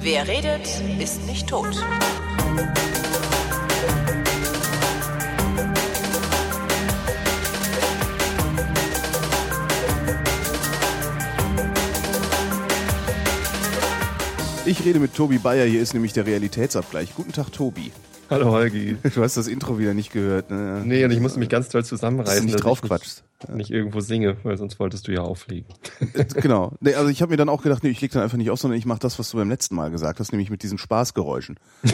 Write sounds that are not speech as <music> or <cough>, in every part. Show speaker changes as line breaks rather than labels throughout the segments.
Wer redet, ist nicht tot.
Ich rede mit Tobi Bayer, hier ist nämlich der Realitätsabgleich. Guten Tag, Tobi.
Hallo Holgi.
Du hast das Intro wieder nicht gehört. Ne?
Nee, und ich musste mich ganz toll zusammenreißen,
dass nicht drauf
ich
quatschst.
nicht, irgendwo singe, weil sonst wolltest du ja auflegen.
genau. Nee, also ich habe mir dann auch gedacht, nee, ich leg dann einfach nicht auf, sondern ich mache das, was du beim letzten Mal gesagt hast, nämlich mit diesen Spaßgeräuschen. <laughs>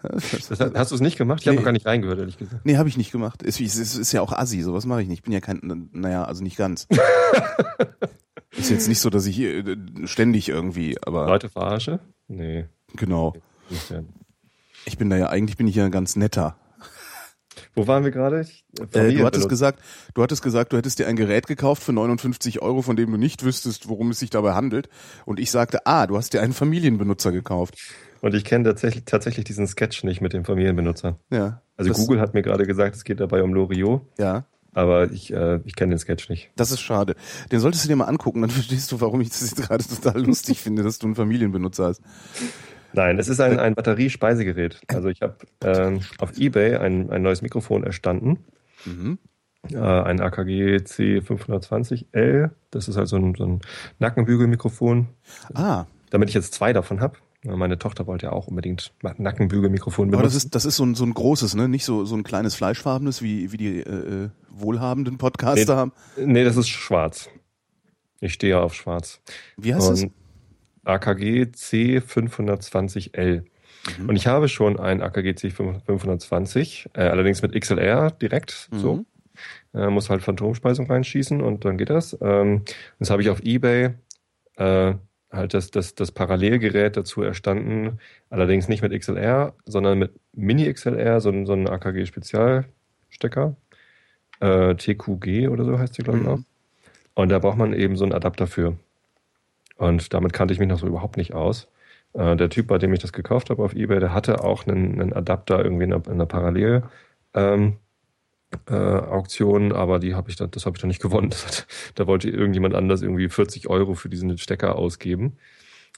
Das, hast du es nicht gemacht? Ich habe
Nee.
noch gar nicht reingehört, ehrlich gesagt.
Nee, habe ich nicht gemacht. Es ist, es ist ja auch assi, sowas mache ich nicht. Ich bin ja kein, naja, also nicht ganz. <laughs> ist jetzt nicht so, dass ich hier äh, ständig irgendwie, aber
Leute verarsche? Nee.
genau. Ich bin da ja, eigentlich bin ich ja ein ganz netter.
Wo waren wir gerade?
Äh, du hattest gesagt, du hattest gesagt, du hättest dir ein Gerät gekauft für 59 Euro, von dem du nicht wüsstest, worum es sich dabei handelt. Und ich sagte, ah, du hast dir einen Familienbenutzer gekauft.
Und ich kenne tatsächlich, tatsächlich diesen Sketch nicht mit dem Familienbenutzer.
Ja.
Also Google hat mir gerade gesagt, es geht dabei um Loriot,
Ja.
aber ich, äh, ich kenne den Sketch nicht.
Das ist schade. Den solltest du dir mal angucken, dann verstehst du, warum ich das jetzt gerade total lustig finde, dass du einen Familienbenutzer hast.
Nein, es ist ein, ein Batteriespeisegerät. Also ich habe ähm, auf Ebay ein, ein neues Mikrofon erstanden.
Mhm.
äh, ein AKG C520L. Das ist halt so ein, so ein Nackenbügelmikrofon,
Ah,
damit ich jetzt zwei davon habe. Meine Tochter wollte ja auch unbedingt Nackenbügelmikrofon
aber das
benutzen.
ist, das ist so ein, so ein großes, ne? Nicht so, so ein kleines fleischfarbenes, wie, wie die äh, äh, wohlhabenden Podcaster
Nee.
haben.
nee, das ist schwarz. Ich stehe ja auf schwarz.
Wie heißt das?
Und AKG C520L.
Mhm.
Und ich habe schon ein AKG C520, äh, allerdings mit XLR direkt,
Mhm.
so. Äh, muss halt Phantomspeisung reinschießen und dann geht das. Ähm, das habe ich auf Ebay äh, halt das, das, das Parallelgerät dazu erstanden, allerdings nicht mit XLR, sondern mit Mini XLR, so, so ein AKG Spezialstecker. Äh, TQG oder so heißt der, glaube ich,
Mhm.
auch. Und da braucht man eben so einen Adapter für. Und damit kannte ich mich noch so überhaupt nicht aus. Äh, der Typ, bei dem ich das gekauft habe auf Ebay, der hatte auch einen, einen Adapter irgendwie in einer, in Parallel. Ähm, äh, Auktion, aber die habe ich dann, das habe ich dann nicht <laughs> gewonnen. Hat, da wollte irgendjemand anders irgendwie 40 Euro für diesen Stecker ausgeben.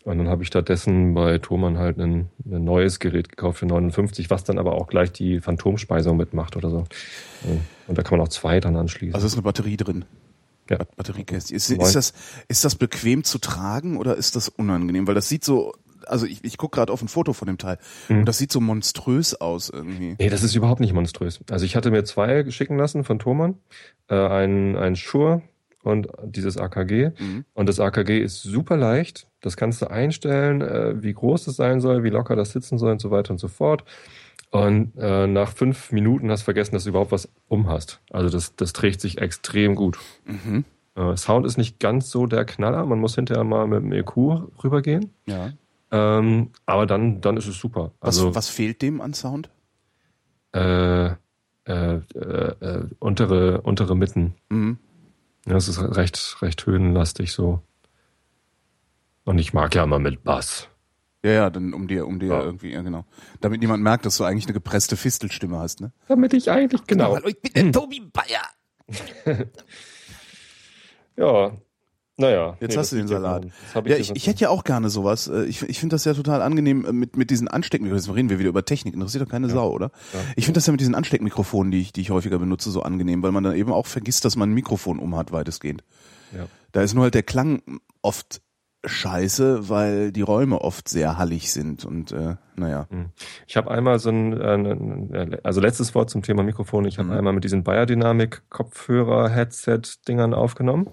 Und dann habe ich stattdessen bei Thomann halt ein, ein neues Gerät gekauft für 59, was dann aber auch gleich die Phantomspeisung mitmacht oder so. Und da kann man auch zwei dann anschließen.
Also ist eine Batterie drin.
Ja.
Bat- Batteriekästchen. Ist, ist, das, ist das bequem zu tragen oder ist das unangenehm? Weil das sieht so, also ich, ich gucke gerade auf ein Foto von dem Teil
Mhm.
und das sieht so monströs aus irgendwie.
Nee, das ist überhaupt nicht monströs. Also ich hatte mir zwei schicken lassen von Thomann. Äh, ein, ein Shure und dieses AKG.
Mhm.
Und das AKG ist super leicht. Das kannst du einstellen, äh, wie groß es sein soll, wie locker das sitzen soll und so weiter und so fort. Und äh, nach fünf Minuten hast du vergessen, dass du überhaupt was um hast. Also das, das trägt sich extrem gut.
Mhm.
Äh, Sound ist nicht ganz so der Knaller. Man muss hinterher mal mit dem EQ rübergehen.
Ja.
Ähm, aber dann, dann ist es super.
Was,
Also
was fehlt dem an Sound?
äh, äh, äh, äh, untere, untere Mitten.
Mhm.
Ja, Das ist recht, recht höhenlastig so. Und ich mag ja immer mit Bass.
Ja, ja, dann um dir, um dir
Ja.
irgendwie, ja genau. Damit niemand merkt, dass du eigentlich eine gepresste Fistelstimme hast, ne?
Damit ich eigentlich, genau.
Hallo, ich bin der Tobi Bayer. <laughs>
Ja, naja.
Jetzt
Nee,
hast du den
ja
Salat.
hab
Ja, ich, ich hätte ja auch gerne sowas. Äh, Ich, ich finde das ja total angenehm äh, mit, mit diesen Ansteckmikrofonen. Jetzt reden wir wieder über Technik. Interessiert doch keine Sau, oder?
Ja.
Ich finde das ja mit diesen Ansteckmikrofonen, die ich, die ich häufiger benutze, so angenehm, weil man dann eben auch vergisst, dass man ein Mikrofon umhat, weitestgehend.
Ja.
Da ist nur halt der Klang oft scheiße, weil die Räume oft sehr hallig sind und äh, naja.
Ich habe einmal so ein, äh, also letztes Wort zum Thema Mikrofon. Ich habe
Mhm.
einmal mit diesen Biodynamic Kopfhörer, Headset-Dingern aufgenommen.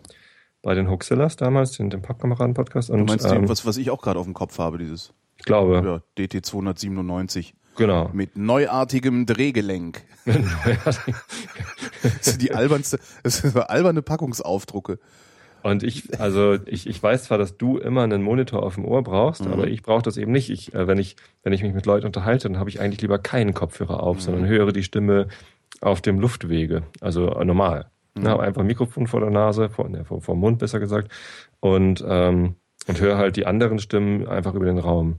Bei den Hoaxillas damals, in dem Pappkameraden-Podcast.
Du
Und
meinst,
ähm,
was, was ich auch gerade auf dem Kopf habe, dieses
ich glaube,
ja, DT 297
genau.
mit neuartigem Drehgelenk. <laughs> <laughs> Das sind die albernste, das sind alberne Packungsaufdrucke.
Und ich, also ich, ich weiß zwar, dass du immer einen Monitor auf dem Ohr brauchst,
Mhm.
aber ich brauche das eben nicht. Ich, äh, wenn ich, wenn ich mich mit Leuten unterhalte, dann habe ich eigentlich lieber keinen Kopfhörer auf,
Mhm.
sondern höre die Stimme auf dem Luftwege, also äh, normal.
Mhm.
Habe einfach ein Mikrofon vor der Nase, vor, ne, vor, vor dem Mund besser gesagt, und ähm, und höre halt die anderen Stimmen einfach über den Raum.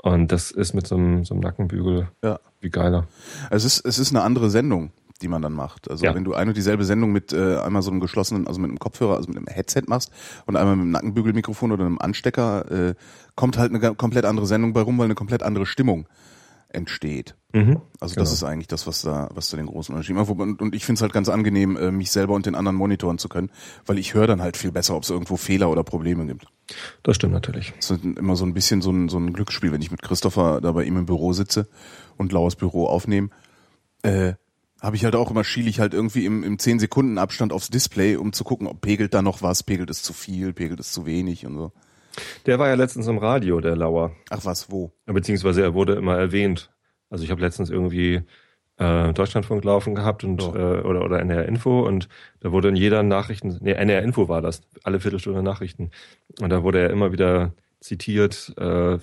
Und das ist mit so einem, so einem Nackenbügel
Ja.
wie geiler.
Es ist, es ist eine andere Sendung. Die man dann macht. Also
Ja.
wenn du eine und dieselbe Sendung mit äh, einmal so einem geschlossenen, also mit einem Kopfhörer, also mit einem Headset machst und einmal mit einem Nackenbügelmikrofon oder einem Anstecker, äh, kommt halt eine komplett andere Sendung bei rum, weil eine komplett andere Stimmung entsteht.
Mhm.
Also das
Genau.
ist eigentlich das, was da, was da den großen Unterschied macht. Und und ich finde es halt ganz angenehm, äh, mich selber und den anderen monitoren zu können, weil ich höre dann halt viel besser, ob es irgendwo Fehler oder Probleme gibt.
Das stimmt natürlich.
Es ist immer so ein bisschen so ein, so ein Glücksspiel, wenn ich mit Christopher da bei ihm im Büro sitze und laues Büro aufnehme, äh, habe ich halt auch immer schiele ich halt irgendwie im, im 10 Sekunden Abstand aufs Display, um zu gucken, ob pegelt da noch was, pegelt es zu viel, pegelt es zu wenig und so.
Der war ja letztens im Radio, der Lauer.
Ach was, wo?
Beziehungsweise er wurde immer erwähnt. Also ich habe letztens irgendwie äh, Deutschlandfunk laufen gehabt und
Ja.
äh, oder oder NR Info und da wurde in jeder Nachrichten, nee, NR Info war das, alle Viertelstunde Nachrichten. Und da wurde er immer wieder zitiert äh,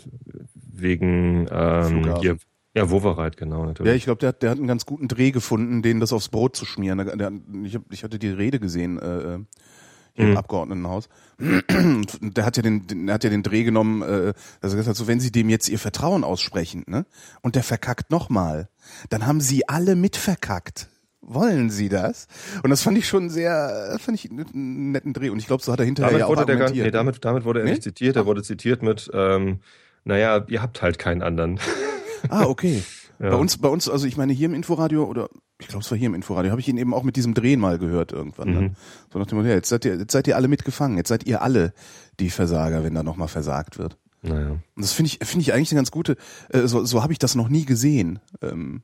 wegen ähm, hier, ja, Wovereit, genau,
Ja,
natürlich.
ich glaube, der hat, der hat einen ganz guten Dreh gefunden, denen das aufs Brot zu schmieren. Der, der, ich, hab, ich hatte die Rede gesehen äh, hier im
Mhm.
Abgeordnetenhaus. Und der hat ja den, den, der hat ja den Dreh genommen, äh, er gesagt so wenn Sie dem jetzt Ihr Vertrauen aussprechen, ne, und der verkackt nochmal, dann haben Sie alle mitverkackt. Wollen Sie das? Und das fand ich schon sehr, fand ich einen netten Dreh. Und ich glaube, so hat er hinterher
damit
ja auch
wurde der gar,
argumentiert.
nee, damit, damit wurde er
Nee?
nicht zitiert, er wurde zitiert mit, ähm, naja, ihr habt halt keinen anderen.
Ah, okay. <laughs>
Ja.
Bei uns, bei uns, also ich meine hier im Inforadio oder ich glaube es war hier im Inforadio, habe ich ihn eben auch mit diesem Drehen mal gehört irgendwann.
Mhm.
Dann. So nach dem Motto, ja, jetzt seid ihr, jetzt seid ihr alle mitgefangen, jetzt seid ihr alle die Versager, wenn da nochmal versagt wird.
Naja.
Und das finde ich, finde ich eigentlich eine ganz gute, äh, so, so habe ich das noch nie gesehen. Ähm,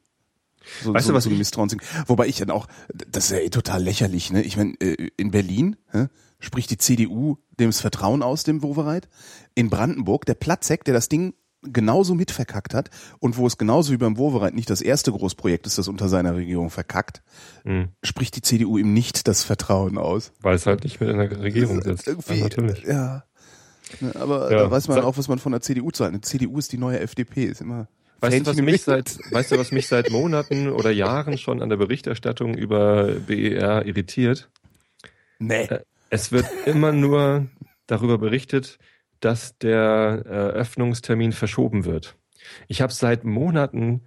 so,
Weißt
so,
du, was
so Misstrauensding. Wobei ich dann auch, das ist ja eh total lächerlich, ne? Ich meine, äh, in Berlin hä, spricht die CDU dem Vertrauen aus, dem Wovereit. In Brandenburg, der Platzek, der das Ding genauso mitverkackt hat und wo es genauso wie beim Wovereit nicht das erste Großprojekt ist, das unter seiner Regierung verkackt,
Mhm.
spricht die CDU ihm nicht das Vertrauen aus.
Weil es halt nicht mit in der Regierung sitzt.
Irgendwie,
Ja, natürlich.
Ja. Ne, Aber
Ja.
da weiß man auch, was man von der CDU zahlt. Eine CDU ist die neue FDP, ist immer.
Weißt du, was mich seit, weißt du, was mich seit Monaten oder Jahren schon an der Berichterstattung über BER irritiert?
Nee.
Äh, Es wird immer nur darüber berichtet, dass der Eröffnungstermin verschoben wird. Ich habe seit Monaten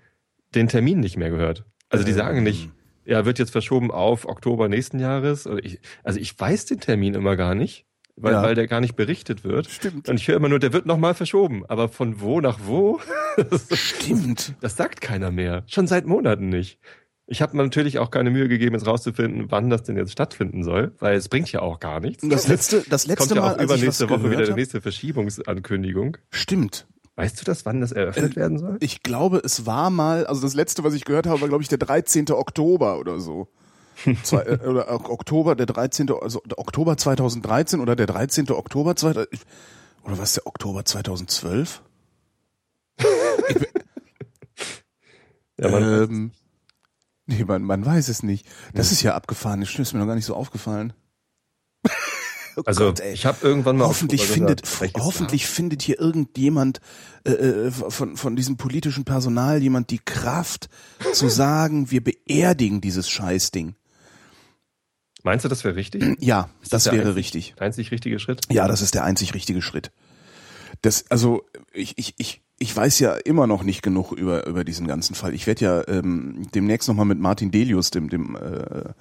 den Termin nicht mehr gehört. Also die sagen nicht, ja, wird jetzt verschoben auf Oktober nächsten Jahres. Also ich weiß den Termin immer gar nicht, weil,
Ja.
weil der gar nicht berichtet wird.
Stimmt.
Und ich höre immer nur, der wird nochmal verschoben. Aber von wo nach wo? <laughs>
Stimmt.
Das sagt keiner mehr. Schon seit Monaten nicht. Ich habe mir natürlich auch keine Mühe gegeben, jetzt rauszufinden, wann das denn jetzt stattfinden soll, weil es bringt ja auch gar nichts.
Das letzte, das letzte
kommt ja
Mal,
auch
ich was
übernächste Woche wieder die nächste Verschiebungsankündigung.
stimmt.
Weißt du das, wann das eröffnet werden soll?
Ich glaube, es war mal, also das letzte, was ich gehört habe, war glaube ich der 13. Oktober oder so. <laughs> Zwei, äh, oder Ok- Oktober, der 13. also Oktober 2013 oder der 13. Oktober 2000, oder was der Oktober 2012? <laughs>
Ja, man,
ähm, nee, man, man weiß es nicht. Das ist ja abgefahren, das ist mir noch gar nicht so aufgefallen. <laughs> Oh
also
Gott,
ich habe irgendwann mal
hoffentlich
auf-
findet hoffentlich findet hier irgendjemand äh, äh, von von diesem politischen Personal jemand die Kraft zu <laughs> sagen, wir beerdigen dieses Scheißding.
Meinst du, das wäre richtig? <clears throat>
Ja,
das
das
der
wäre
einzig-
richtig.
Der einzig richtige Schritt?
Ja, das ist der einzig richtige Schritt. Das also ich ich ich ich weiß ja immer noch nicht genug über über diesen ganzen Fall. Ich werde ja ähm, demnächst noch mal mit Martin Delius, dem dem äh,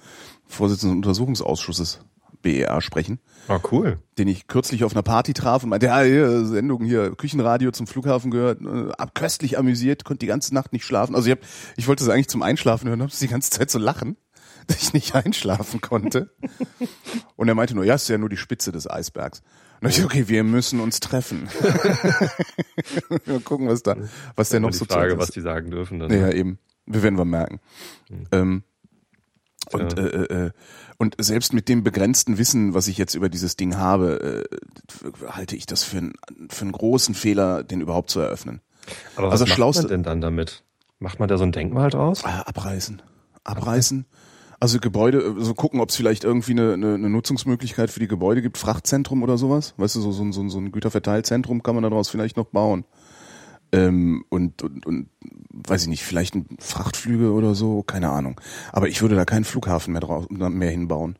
Vorsitzenden des Untersuchungsausschusses BER sprechen.
Ah, cool.
den ich kürzlich auf einer Party traf und meinte, ja, hier, Sendung hier, Küchenradio zum Flughafen gehört, äh, ab, köstlich amüsiert, konnte die ganze Nacht nicht schlafen. Also ich, hab, ich wollte es eigentlich zum Einschlafen hören, habe die ganze Zeit so lachen, <laughs> dass ich nicht <laughs> einschlafen konnte. Und er meinte nur, ja, es ist ja nur die Spitze des Eisbergs. Ich, okay, wir müssen uns treffen. <laughs> Mal gucken, was da, was der noch
die
so
Frage, was die sagen dürfen. Dann.
Ja, eben. Wir werden wir merken. Ähm, und,
Ja.
äh, äh, und selbst mit dem begrenzten Wissen, was ich jetzt über dieses Ding habe, äh, halte ich das für, einen für einen großen Fehler, den überhaupt zu eröffnen.
Aber was
Also
macht man denn dann damit? Macht man da so ein Denkmal draus?
Ah, abreißen. Abreißen. Also Gebäude, äh, so gucken, ob es vielleicht irgendwie eine, eine, eine Nutzungsmöglichkeit für die Gebäude gibt, Frachtzentrum oder sowas. Weißt du, so, so, ein- so, so ein Güterverteilzentrum kann man daraus vielleicht noch bauen. Ähm, und, und, und weiß ich nicht, vielleicht ein Frachtflüge oder so, keine Ahnung. Aber ich würde da keinen Flughafen mehr, draus, mehr hinbauen.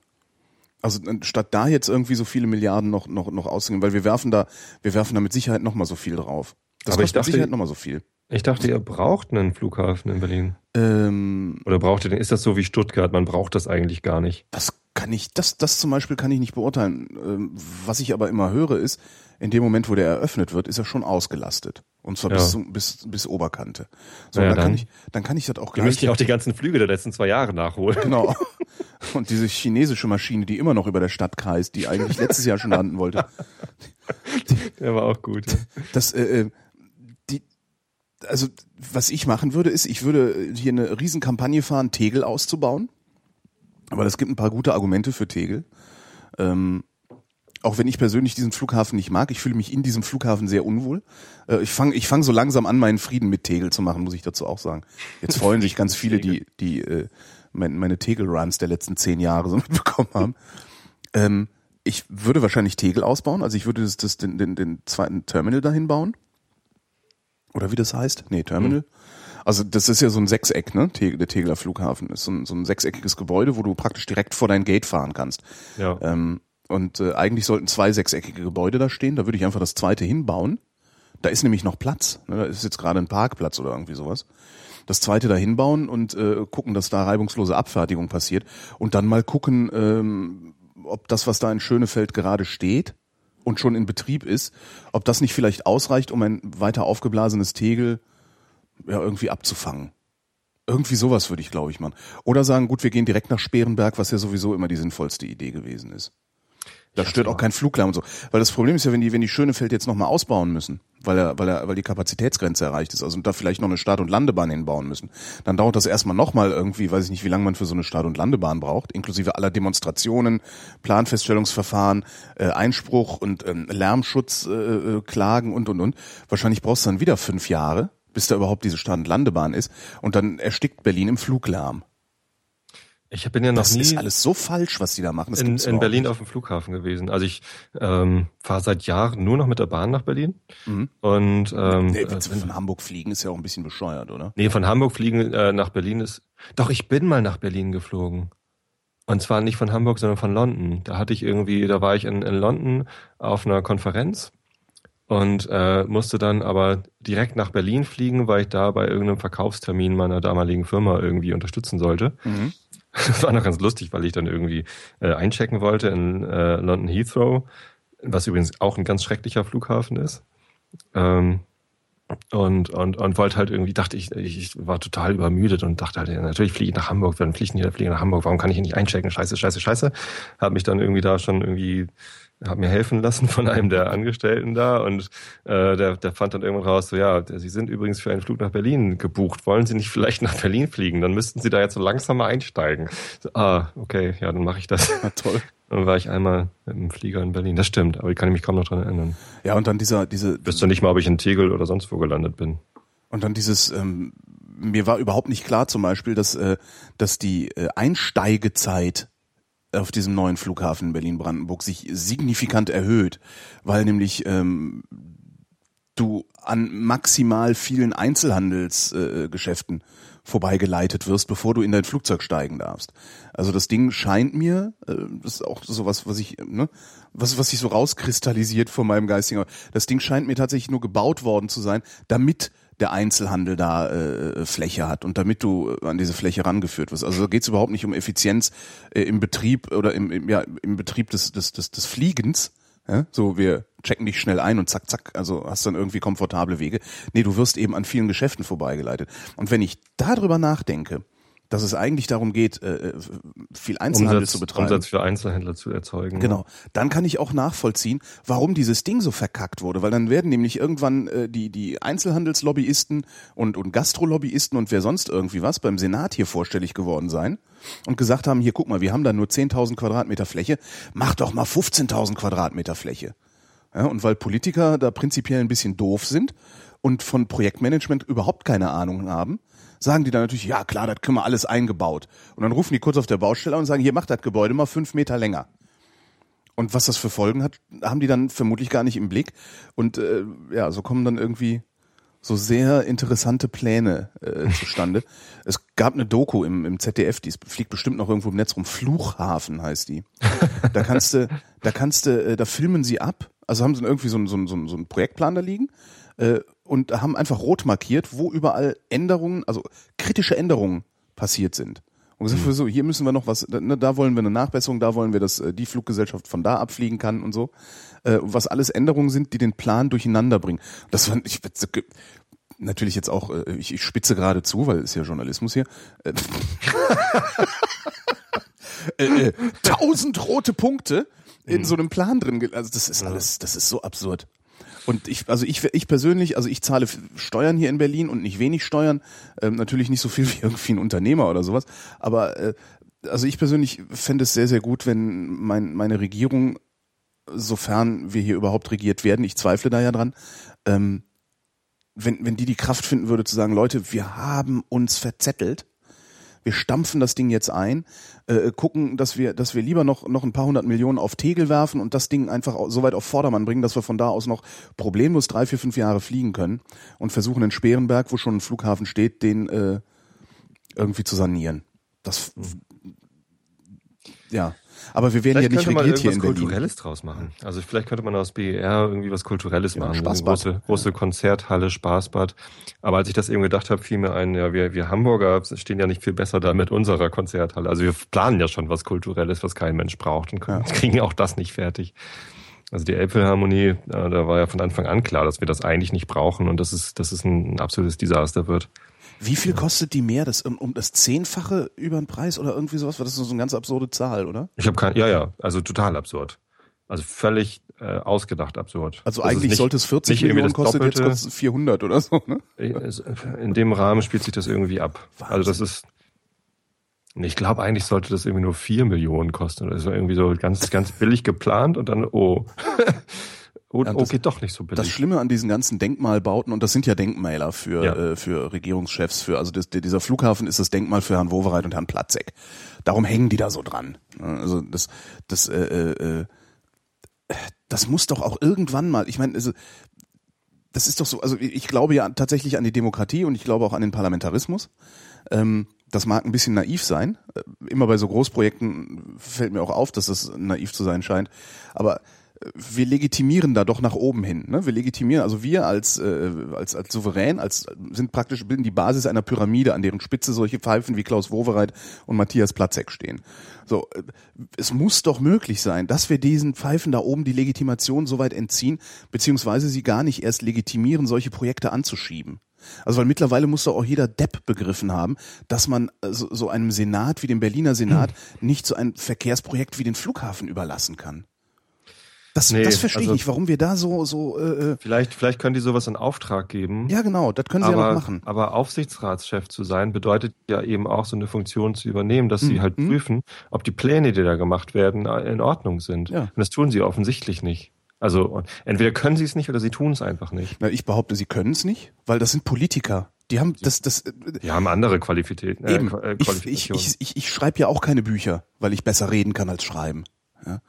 Also statt da jetzt irgendwie so viele Milliarden noch noch noch auszugeben, weil wir werfen da wir werfen da mit Sicherheit noch mal so viel drauf. Das
Aber ich
kostet mit
dachte-
Sicherheit noch mal so viel.
Ich dachte, ihr braucht einen Flughafen in Berlin.
Ähm,
Oder braucht ihr den? Ist das so wie Stuttgart? Man braucht das eigentlich gar nicht.
das kann ich, das, das zum Beispiel kann ich nicht beurteilen. Ähm, was ich aber immer höre ist, in dem Moment, wo der eröffnet wird, ist er schon ausgelastet. Und zwar
Ja.
bis, zum- bis, bis Oberkante. So,
Ja,
dann, kann
dann.
ich, dann kann ich das auch gleich.
müssten ja auch die ganzen Flüge der letzten zwei Jahre nachholen.
Genau. <laughs> Und diese chinesische Maschine, die immer noch über der Stadt kreist, die eigentlich letztes Jahr schon landen wollte. <laughs>
Der war auch gut.
Das, äh, äh, also was ich machen würde, ist, ich würde hier eine Riesenkampagne fahren, Tegel auszubauen. Aber das gibt ein paar gute Argumente für Tegel. Ähm, auch wenn ich persönlich diesen Flughafen nicht mag, ich fühle mich in diesem Flughafen sehr unwohl. Äh, ich fange ich fang so langsam an, meinen Frieden mit Tegel zu machen, muss ich dazu auch sagen. Jetzt freuen sich ganz viele, die, die äh, mein, meine Tegel-Runs der letzten zehn Jahre so <laughs> mitbekommen haben. Ähm, ich würde wahrscheinlich Tegel ausbauen, also ich würde das, das, den, den, den zweiten Terminal dahin bauen. Oder wie das heißt? Nee, Terminal. Also das ist ja so ein Sechseck, ne? Der Tegeler Flughafen ist so ein, so ein sechseckiges Gebäude, wo du praktisch direkt vor dein Gate fahren kannst.
Ja.
Ähm, und äh, eigentlich sollten zwei sechseckige Gebäude da stehen. Da würde ich einfach das zweite hinbauen. Da ist nämlich noch Platz. Ne? Da ist jetzt gerade ein Parkplatz oder irgendwie sowas. Das zweite da hinbauen und äh, gucken, dass da reibungslose Abfertigung passiert. Und dann mal gucken, ähm, ob das, was da in Schönefeld gerade steht und schon in Betrieb ist, ob das nicht vielleicht ausreicht, um ein weiter aufgeblasenes Tegel ja, irgendwie abzufangen. Irgendwie sowas würde ich, glaube ich, machen. Oder sagen, gut, wir gehen direkt nach Sperenberg, was ja sowieso immer die sinnvollste Idee gewesen ist. Da stört auch kein Fluglärm und so. Weil das Problem ist ja, wenn die, wenn die Schönefeld jetzt nochmal ausbauen müssen, weil er, weil er, weil die Kapazitätsgrenze erreicht ist, also da vielleicht noch eine Start- und Landebahn hinbauen müssen, dann dauert das erstmal nochmal irgendwie, weiß ich nicht, wie lange man für so eine Start- und Landebahn braucht, inklusive aller Demonstrationen, Planfeststellungsverfahren, äh, Einspruch und ähm, Lärmschutzklagen äh, Klagen und und und. Wahrscheinlich brauchst du dann wieder fünf Jahre, bis da überhaupt diese Start- und Landebahn ist. Und dann erstickt Berlin im Fluglärm.
Ich bin ja noch
Das
nie
ist alles so falsch, was die da machen. Das
in, in Berlin
nicht.
auf dem Flughafen gewesen. Also ich ähm, fahre seit Jahren nur noch mit der Bahn nach Berlin.
Mhm.
Und ähm,
Nee,
äh,
von Hamburg fliegen ist ja auch ein bisschen bescheuert, oder?
nee, von Hamburg fliegen äh, nach Berlin ist. Doch, ich bin mal nach Berlin geflogen. Und zwar nicht von Hamburg, sondern von London. Da hatte ich irgendwie, da war ich in, in London auf einer Konferenz und äh, musste dann aber direkt nach Berlin fliegen, weil ich da bei irgendeinem Verkaufstermin meiner damaligen Firma irgendwie unterstützen sollte.
Mhm.
Das war noch ganz lustig, weil ich dann irgendwie äh, einchecken wollte in äh, London Heathrow, was übrigens auch ein ganz schrecklicher Flughafen ist. Ähm, und, und, und wollte halt irgendwie, dachte ich, ich war total übermüdet und dachte halt, ja, natürlich fliege ich nach Hamburg, dann fliege ich fliege nach Hamburg, warum kann ich hier nicht einchecken? Scheiße, scheiße, scheiße. Hab mich dann irgendwie da schon irgendwie, hab mir helfen lassen von einem der Angestellten da und äh, der, der fand dann irgendwann raus, so ja, Sie sind übrigens für einen Flug nach Berlin gebucht, wollen Sie nicht vielleicht nach Berlin fliegen? Dann müssten Sie da jetzt so langsam mal einsteigen. So, ah, okay, ja, dann mache ich das.
Na toll. <laughs>
Dann war ich einmal mit dem Flieger in Berlin. Das stimmt, aber ich kann mich kaum noch dran erinnern.
Ja, und dann dieser, diese,
Ich wüsste nicht mal, ob ich in Tegel oder sonst wo gelandet bin.
und dann dieses, ähm, mir war überhaupt nicht klar zum Beispiel, dass, äh, dass die äh, Einsteigezeit auf diesem neuen Flughafen in Berlin-Brandenburg sich signifikant erhöht, weil nämlich ähm, du an maximal vielen Einzelhandelsgeschäften äh, vorbeigeleitet wirst, bevor du in dein Flugzeug steigen darfst. Also das Ding scheint mir, äh, das ist auch sowas, was ich, ne, was, was sich so rauskristallisiert von meinem geistigen, das Ding scheint mir tatsächlich nur gebaut worden zu sein, damit der Einzelhandel da äh, Fläche hat und damit du äh, an diese Fläche rangeführt wirst. Also da geht es überhaupt nicht um Effizienz äh, im Betrieb oder im, im, ja, im Betrieb des, des, des, des Fliegens. Ja? So, wir checken dich schnell ein und zack, zack, also hast dann irgendwie komfortable Wege. Nee, du wirst eben an vielen Geschäften vorbeigeleitet. Und wenn ich darüber nachdenke, dass es eigentlich darum geht, äh, viel Einzelhandel
Umsatz,
zu betreiben.
Umsatz für Einzelhändler zu erzeugen.
Genau. Dann kann ich auch nachvollziehen, warum dieses Ding so verkackt wurde, weil dann werden nämlich irgendwann äh, die die Einzelhandelslobbyisten und und Gastrolobbyisten und wer sonst irgendwie was beim Senat hier vorstellig geworden sein und gesagt haben, hier guck mal, wir haben da nur 10.000 Quadratmeter Fläche, mach doch mal 15.000 Quadratmeter Fläche. Ja, und weil Politiker da prinzipiell ein bisschen doof sind und von Projektmanagement überhaupt keine Ahnung haben, sagen die dann natürlich, ja klar, das können wir alles eingebaut. Und dann rufen die kurz auf der Baustelle und sagen, hier macht das Gebäude mal fünf Meter länger. Und was das für Folgen hat, haben die dann vermutlich gar nicht im Blick. Und äh, ja, so kommen dann irgendwie so sehr interessante Pläne äh, <laughs> zustande. es gab eine Doku im, im ZDF, die ist- fliegt bestimmt noch irgendwo im Netz rum. Fluchhafen heißt die. Da kannst du, da kannst du, äh, da filmen sie ab. Also haben sie irgendwie so, einen- so, einen- so, einen- Projektplan da liegen. Äh, und haben einfach rot markiert, wo überall Änderungen, also kritische Änderungen passiert sind. Und gesagt, mhm. so, hier müssen wir noch was, ne, da wollen wir eine Nachbesserung, da wollen wir, dass äh, die Fluggesellschaft von da abfliegen kann und so. Äh, was alles Änderungen sind, die den Plan durcheinander bringen. Das fand ich natürlich jetzt auch, äh, ich, ich spitze gerade zu, weil es ist ja Journalismus hier. Äh, <laughs> tausend rote Punkte in mhm. so einem Plan drin. Also das ist alles, das ist so absurd. Und ich, also ich, ich persönlich, also ich zahle Steuern hier in Berlin und nicht wenig Steuern, ähm, natürlich nicht so viel <laughs> wie irgendwie ein Unternehmer oder sowas, aber äh, also ich persönlich fände es sehr, sehr gut, wenn mein, meine Regierung, sofern wir hier überhaupt regiert werden, ich zweifle da ja dran, ähm, wenn, wenn die die Kraft finden würde zu sagen, Leute, wir haben uns verzettelt, wir stampfen das Ding jetzt ein, äh, gucken, dass wir, dass wir lieber noch, noch ein paar hundert Millionen auf Tegel werfen und das Ding einfach so weit auf Vordermann bringen, dass wir von da aus noch problemlos drei, vier, fünf Jahre fliegen können und versuchen in Sperenberg, wo schon ein Flughafen steht, den äh, irgendwie zu sanieren. Das, ja. Aber wir werden ja nicht regiert hier in Berlin.
Kulturelles draus machen. Also vielleicht könnte man aus BER irgendwie was Kulturelles ja, machen. Spaßbad. Große, große Konzerthalle, Spaßbad. Aber als ich das eben gedacht habe, fiel mir ein, ja, wir, wir Hamburger stehen ja nicht viel besser da mit unserer Konzerthalle. Also wir planen ja schon was Kulturelles, was kein Mensch braucht und können, ja. <laughs> kriegen auch das nicht fertig. Also die Elbphilharmonie, äh, da war ja von Anfang an klar, dass wir das eigentlich nicht brauchen und dass es, dass es ein absolutes Desaster wird.
Wie viel kostet die mehr? Das um, um das Zehnfache über den Preis oder irgendwie sowas? Das ist so eine ganz absurde Zahl, oder?
Ich habe kein, ja, ja, also total absurd. Also völlig äh, ausgedacht absurd.
Also das eigentlich nicht, sollte es 40 Millionen kosten, jetzt kostet es 400 oder so, ne?
In dem Rahmen spielt sich das irgendwie ab. Wahnsinn. Also das ist, ich glaube eigentlich sollte das irgendwie nur 4 Millionen kosten. Das war irgendwie so ganz, ganz billig geplant und dann, oh. <laughs> Und, oh, das, geht doch nicht so billig.
Das Schlimme an diesen ganzen Denkmalbauten, und das sind ja Denkmäler für, ja. äh, für Regierungschefs, für, also das, dieser Flughafen ist das Denkmal für Herrn Wowereit und Herrn Platzek. Darum hängen die da so dran. Also das, das, äh, äh, äh, das muss doch auch irgendwann mal, ich meine, also, das ist doch so, also ich glaube ja tatsächlich an die Demokratie und ich glaube auch an den Parlamentarismus. Ähm, das mag ein bisschen naiv sein. Äh, immer bei so Großprojekten fällt mir auch auf, dass das naiv zu sein scheint. Aber wir legitimieren da doch nach oben hin. Ne? Wir legitimieren, also wir als, äh, als, als Souverän, als sind praktisch bilden die Basis einer Pyramide, an deren Spitze solche Pfeifen wie Klaus Wowereit und Matthias Platzek stehen. So, äh, es muss doch möglich sein, dass wir diesen Pfeifen da oben die Legitimation soweit entziehen, beziehungsweise sie gar nicht erst legitimieren, solche Projekte anzuschieben. Also weil mittlerweile muss doch auch jeder Depp begriffen haben, dass man äh, so, so einem Senat wie dem Berliner Senat <clears throat> nicht so ein Verkehrsprojekt wie den Flughafen überlassen kann. Das, nee, das verstehe also, ich nicht, warum wir da so so. Äh,
äh, vielleicht, vielleicht können die sowas in Auftrag geben.
Ja, genau, das können sie aber, ja noch machen.
Aber Aufsichtsratschef zu sein bedeutet ja eben auch so eine Funktion zu übernehmen, dass mhm. sie halt mhm. prüfen, ob die Pläne, die da gemacht werden, in Ordnung sind. Ja. Und das tun sie offensichtlich nicht. Also entweder können sie es nicht oder sie tun es einfach nicht.
Na, ich behaupte, sie können es nicht, weil das sind Politiker. Die haben das, das.
Die haben andere Qualitäten.
Äh, eben. Äh, ich, ich, ich, ich schreibe ja auch keine Bücher, weil ich besser reden kann als schreiben. Ja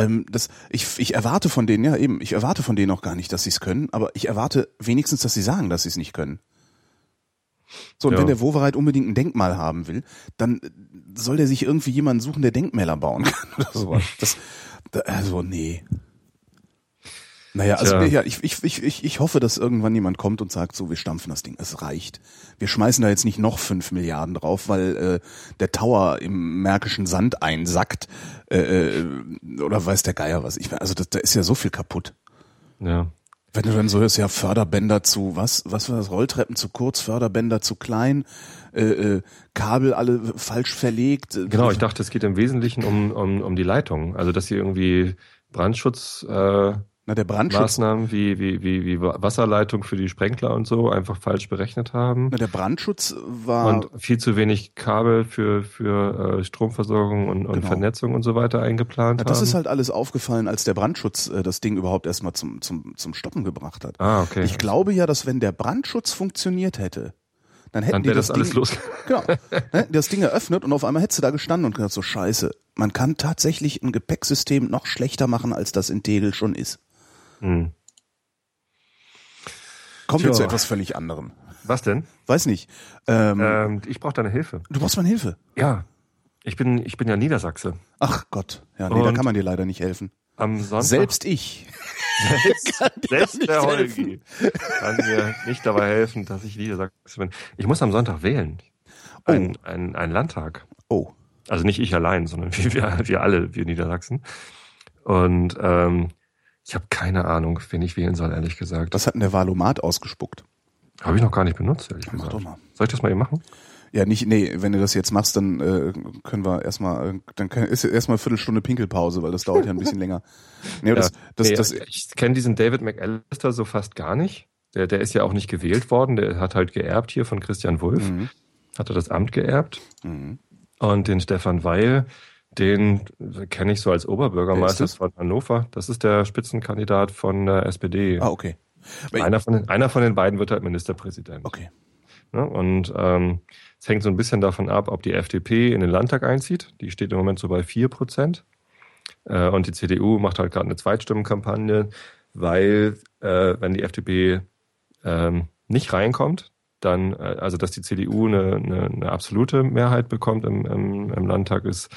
ähm, das, ich, ich erwarte von denen, ja eben, ich erwarte von denen auch gar nicht, dass sie es können, aber ich erwarte wenigstens, dass sie sagen, dass sie es nicht können. So, und ja. wenn der Wovereit unbedingt ein Denkmal haben will, dann soll der sich irgendwie jemanden suchen, der Denkmäler bauen <laughs> kann oder sowas. Das, also, nee. Naja, also Tja. ja, ich, ich, ich, ich hoffe, dass irgendwann jemand kommt und sagt, so, wir stampfen das Ding, es reicht. Wir schmeißen da jetzt nicht noch fünf Milliarden drauf, weil äh, der Tower im märkischen Sand einsackt äh, äh oder weiß der Geier was. Ich, also das, da ist ja so viel kaputt.
Ja.
Wenn du dann so hörst, ja, Förderbänder zu, was, was war das, Rolltreppen zu kurz, Förderbänder zu klein, äh, äh, Kabel alle falsch verlegt.
Genau, ich dachte, es geht im Wesentlichen um, um, um die Leitung. Also, dass sie irgendwie Brandschutz äh,
na, der Brandschutz.
Maßnahmen wie, wie, wie, wie Wasserleitung für die Sprenkler und so einfach falsch berechnet haben.
Na, der Brandschutz war.
Und viel zu wenig Kabel für, für äh, Stromversorgung und, und genau. Vernetzung und so weiter eingeplant
Na, das haben. ist halt alles aufgefallen, als der Brandschutz äh, das Ding überhaupt erstmal zum, zum, zum Stoppen gebracht hat.
Ah, okay.
Ich glaube ja, dass wenn der Brandschutz funktioniert hätte, dann hätten dann die das, das alles Ding, los. <laughs> Genau. Das Ding eröffnet und auf einmal hättest du da gestanden und gesagt so Scheiße. Man kann tatsächlich ein Gepäcksystem noch schlechter machen, als das in Tegel schon ist. Hm. Kommen wir zu etwas völlig anderem.
Was denn?
Weiß nicht.
Ähm, ähm, ich brauche deine Hilfe.
Du brauchst meine Hilfe?
Ja. Ich bin, ich bin ja Niedersachse.
Ach Gott. Ja, nee, Und, da kann man dir leider nicht helfen.
am Sonntag.
Selbst ich. <laughs>
Selbst, selbst der Holgi kann mir nicht dabei helfen, dass ich Niedersachsen bin. Ich muss am Sonntag wählen. Ein, oh. ein, ein Landtag.
Oh.
Also nicht ich allein, sondern <laughs> wir, wir alle, wir Niedersachsen. Und ähm, ich habe keine Ahnung, wen ich wählen soll, ehrlich gesagt.
Was hat denn der Wahlomat ausgespuckt?
Habe ich noch gar nicht benutzt, ehrlich
Mach Doch mal.
Soll ich das mal eben machen?
Ja, nicht, nee, wenn du das jetzt machst, dann äh, können wir erstmal, äh, dann kann, ist erstmal eine Viertelstunde Pinkelpause, weil das dauert ja ein bisschen länger. <laughs>
Nee, ja, das, das, nee, das, ich kenne diesen David McAllister so fast gar nicht. Der, der ist ja auch nicht gewählt worden, der hat halt geerbt hier von Christian Wulff. Mhm. Hat er das Amt geerbt. Mhm. Und den Stefan Weil, den kenne ich so als Oberbürgermeister von Hannover. Das ist der Spitzenkandidat von der SPD.
Ah, okay.
Einer von, den, einer von den beiden wird halt Ministerpräsident.
Okay.
Ja, und ähm, es hängt so ein bisschen davon ab, ob die FDP in den Landtag einzieht. Die steht im Moment so bei 4 Prozent. Äh, und die CDU macht halt gerade eine Zweitstimmenkampagne, weil äh, wenn die FDP ähm, nicht reinkommt, dann, äh, also dass die CDU eine, eine, eine absolute Mehrheit bekommt im, im, im Landtag, ist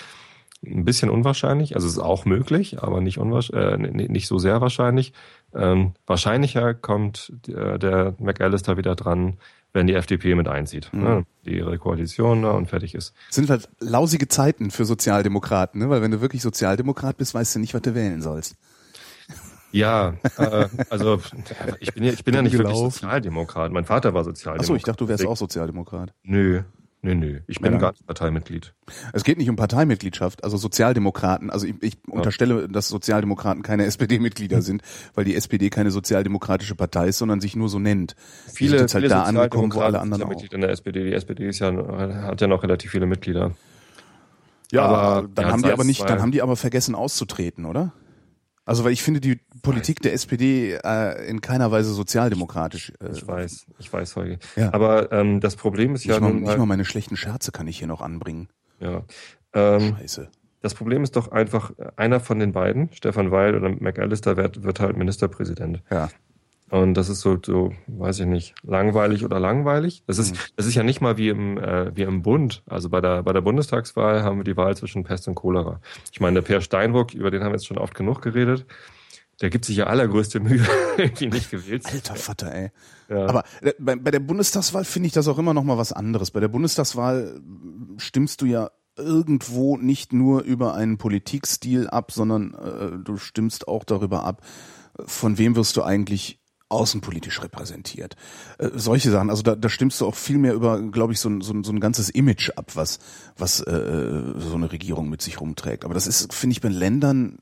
ein bisschen unwahrscheinlich. Also es ist auch möglich, aber nicht, äh, nicht so sehr wahrscheinlich. Ähm, wahrscheinlicher kommt äh, der McAllister wieder dran, wenn die FDP mit einzieht. Mhm. Ne? Die ihre Koalition da und fertig ist.
Sind halt lausige Zeiten für Sozialdemokraten, ne? weil wenn du wirklich Sozialdemokrat bist, weißt du nicht, was du wählen sollst.
Ja, äh, also ich bin ja, ich bin ja nicht wirklich Sozialdemokrat. Mein Vater war Sozialdemokrat.
Achso, ich dachte, du wärst auch Sozialdemokrat.
Nö, Nö, nö. Ich bin ja, gar nicht Parteimitglied.
Es geht nicht um Parteimitgliedschaft, also Sozialdemokraten. Also ich, ich ja. unterstelle, dass Sozialdemokraten keine <laughs> SPD-Mitglieder sind, weil die SPD keine sozialdemokratische Partei ist, sondern sich nur so nennt.
Viele, sind halt viele da angekommen, wo alle anderen sind ja Mitglied in der SPD. Die SPD ist ja, hat ja noch relativ viele Mitglieder.
Ja, aber dann haben die aber nicht, dann haben die aber vergessen auszutreten, oder? Also weil ich finde die Politik der SPD äh, in keiner Weise sozialdemokratisch.
Äh, ich weiß, ich weiß, Holger. Ja. Aber ähm, das Problem ist
nicht
ja
mal, nicht mal meine schlechten Scherze kann ich hier noch anbringen.
Ja. Ähm, Scheiße. Das Problem ist doch einfach, einer von den beiden, Stefan Weil oder McAllister, wird, wird halt Ministerpräsident.
Ja.
Und das ist so, so, weiß ich nicht, langweilig oder langweilig. Das ist, mhm. das ist ja nicht mal wie im, äh, wie im Bund. Also bei der, bei der Bundestagswahl haben wir die Wahl zwischen Pest und Cholera. Ich meine, der Per Steinruck, über den haben wir jetzt schon oft genug geredet. Der gibt sich ja allergrößte Mühe, <laughs> irgendwie nicht gewählt
zu Alter Vater, ey. Ja. Aber äh, bei, bei der Bundestagswahl finde ich das auch immer noch mal was anderes. Bei der Bundestagswahl stimmst du ja irgendwo nicht nur über einen Politikstil ab, sondern äh, du stimmst auch darüber ab, von wem wirst du eigentlich außenpolitisch repräsentiert. Äh, solche Sachen, also da, da stimmst du auch viel mehr über, glaube ich, so ein, so, ein, so ein ganzes Image ab, was, was äh, so eine Regierung mit sich rumträgt. Aber das ist, finde ich, bei Ländern.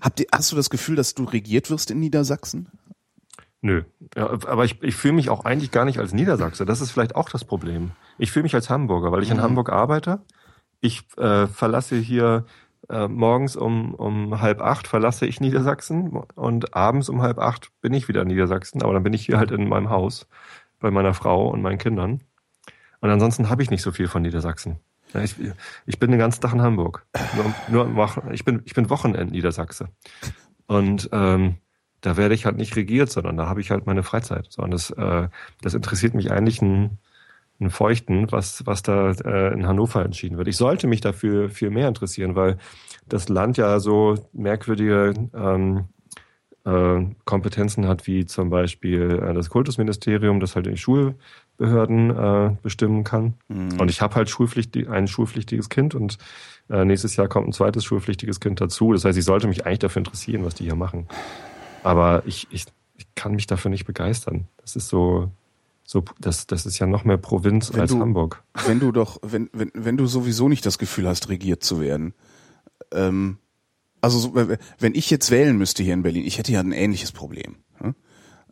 Habt ihr, hast du das Gefühl, dass du regiert wirst in Niedersachsen?
Nö, ja, aber ich, ich fühle mich auch eigentlich gar nicht als Niedersachse. Das ist vielleicht auch das Problem. Ich fühle mich als Hamburger, weil ich in mhm. Hamburg arbeite. Ich äh, verlasse hier äh, morgens um, um halb acht verlasse ich Niedersachsen und abends um halb acht bin ich wieder in Niedersachsen, aber dann bin ich hier halt in meinem Haus bei meiner Frau und meinen Kindern. Und ansonsten habe ich nicht so viel von Niedersachsen. Ich, ich bin den ganzen Tag in Hamburg. Nur, nur, ich, bin, ich bin Wochenend-Niedersachse. Und ähm, da werde ich halt nicht regiert, sondern da habe ich halt meine Freizeit. So, und das, äh, das interessiert mich eigentlich ein, einen Feuchten, was, was da äh, in Hannover entschieden wird. Ich sollte mich dafür viel mehr interessieren, weil das Land ja so merkwürdige ähm, äh, Kompetenzen hat, wie zum Beispiel äh, das Kultusministerium, das halt die Schulbehörden äh, bestimmen kann. Mhm. Und ich habe halt schulpflichtig, ein schulpflichtiges Kind und äh, nächstes Jahr kommt ein zweites schulpflichtiges Kind dazu. Das heißt, ich sollte mich eigentlich dafür interessieren, was die hier machen. Aber ich, ich, ich kann mich dafür nicht begeistern. Das ist so, so, das, das ist ja noch mehr Provinz wenn als
du,
Hamburg.
Wenn du doch, wenn, wenn, wenn du sowieso nicht das Gefühl hast, regiert zu werden, ähm, also so, wenn ich jetzt wählen müsste hier in Berlin, ich hätte ja ein ähnliches Problem. Hm?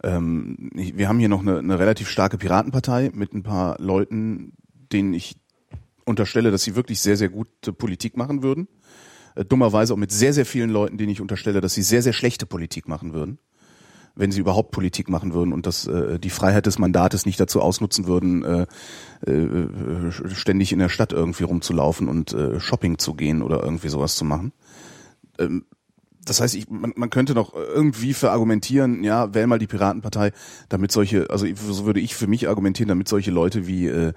Ähm, wir haben hier noch eine, eine relativ starke Piratenpartei mit ein paar Leuten, denen ich unterstelle, dass sie wirklich sehr, sehr gute Politik machen würden. Äh, dummerweise auch mit sehr, sehr vielen Leuten, denen ich unterstelle, dass sie sehr, sehr schlechte Politik machen würden wenn sie überhaupt Politik machen würden und das äh, die Freiheit des Mandates nicht dazu ausnutzen würden, äh, äh, ständig in der Stadt irgendwie rumzulaufen und äh, Shopping zu gehen oder irgendwie sowas zu machen. Ähm, das heißt, ich, man, man könnte noch irgendwie verargumentieren, ja, wähl mal die Piratenpartei, damit solche, also so würde ich für mich argumentieren, damit solche Leute wie äh,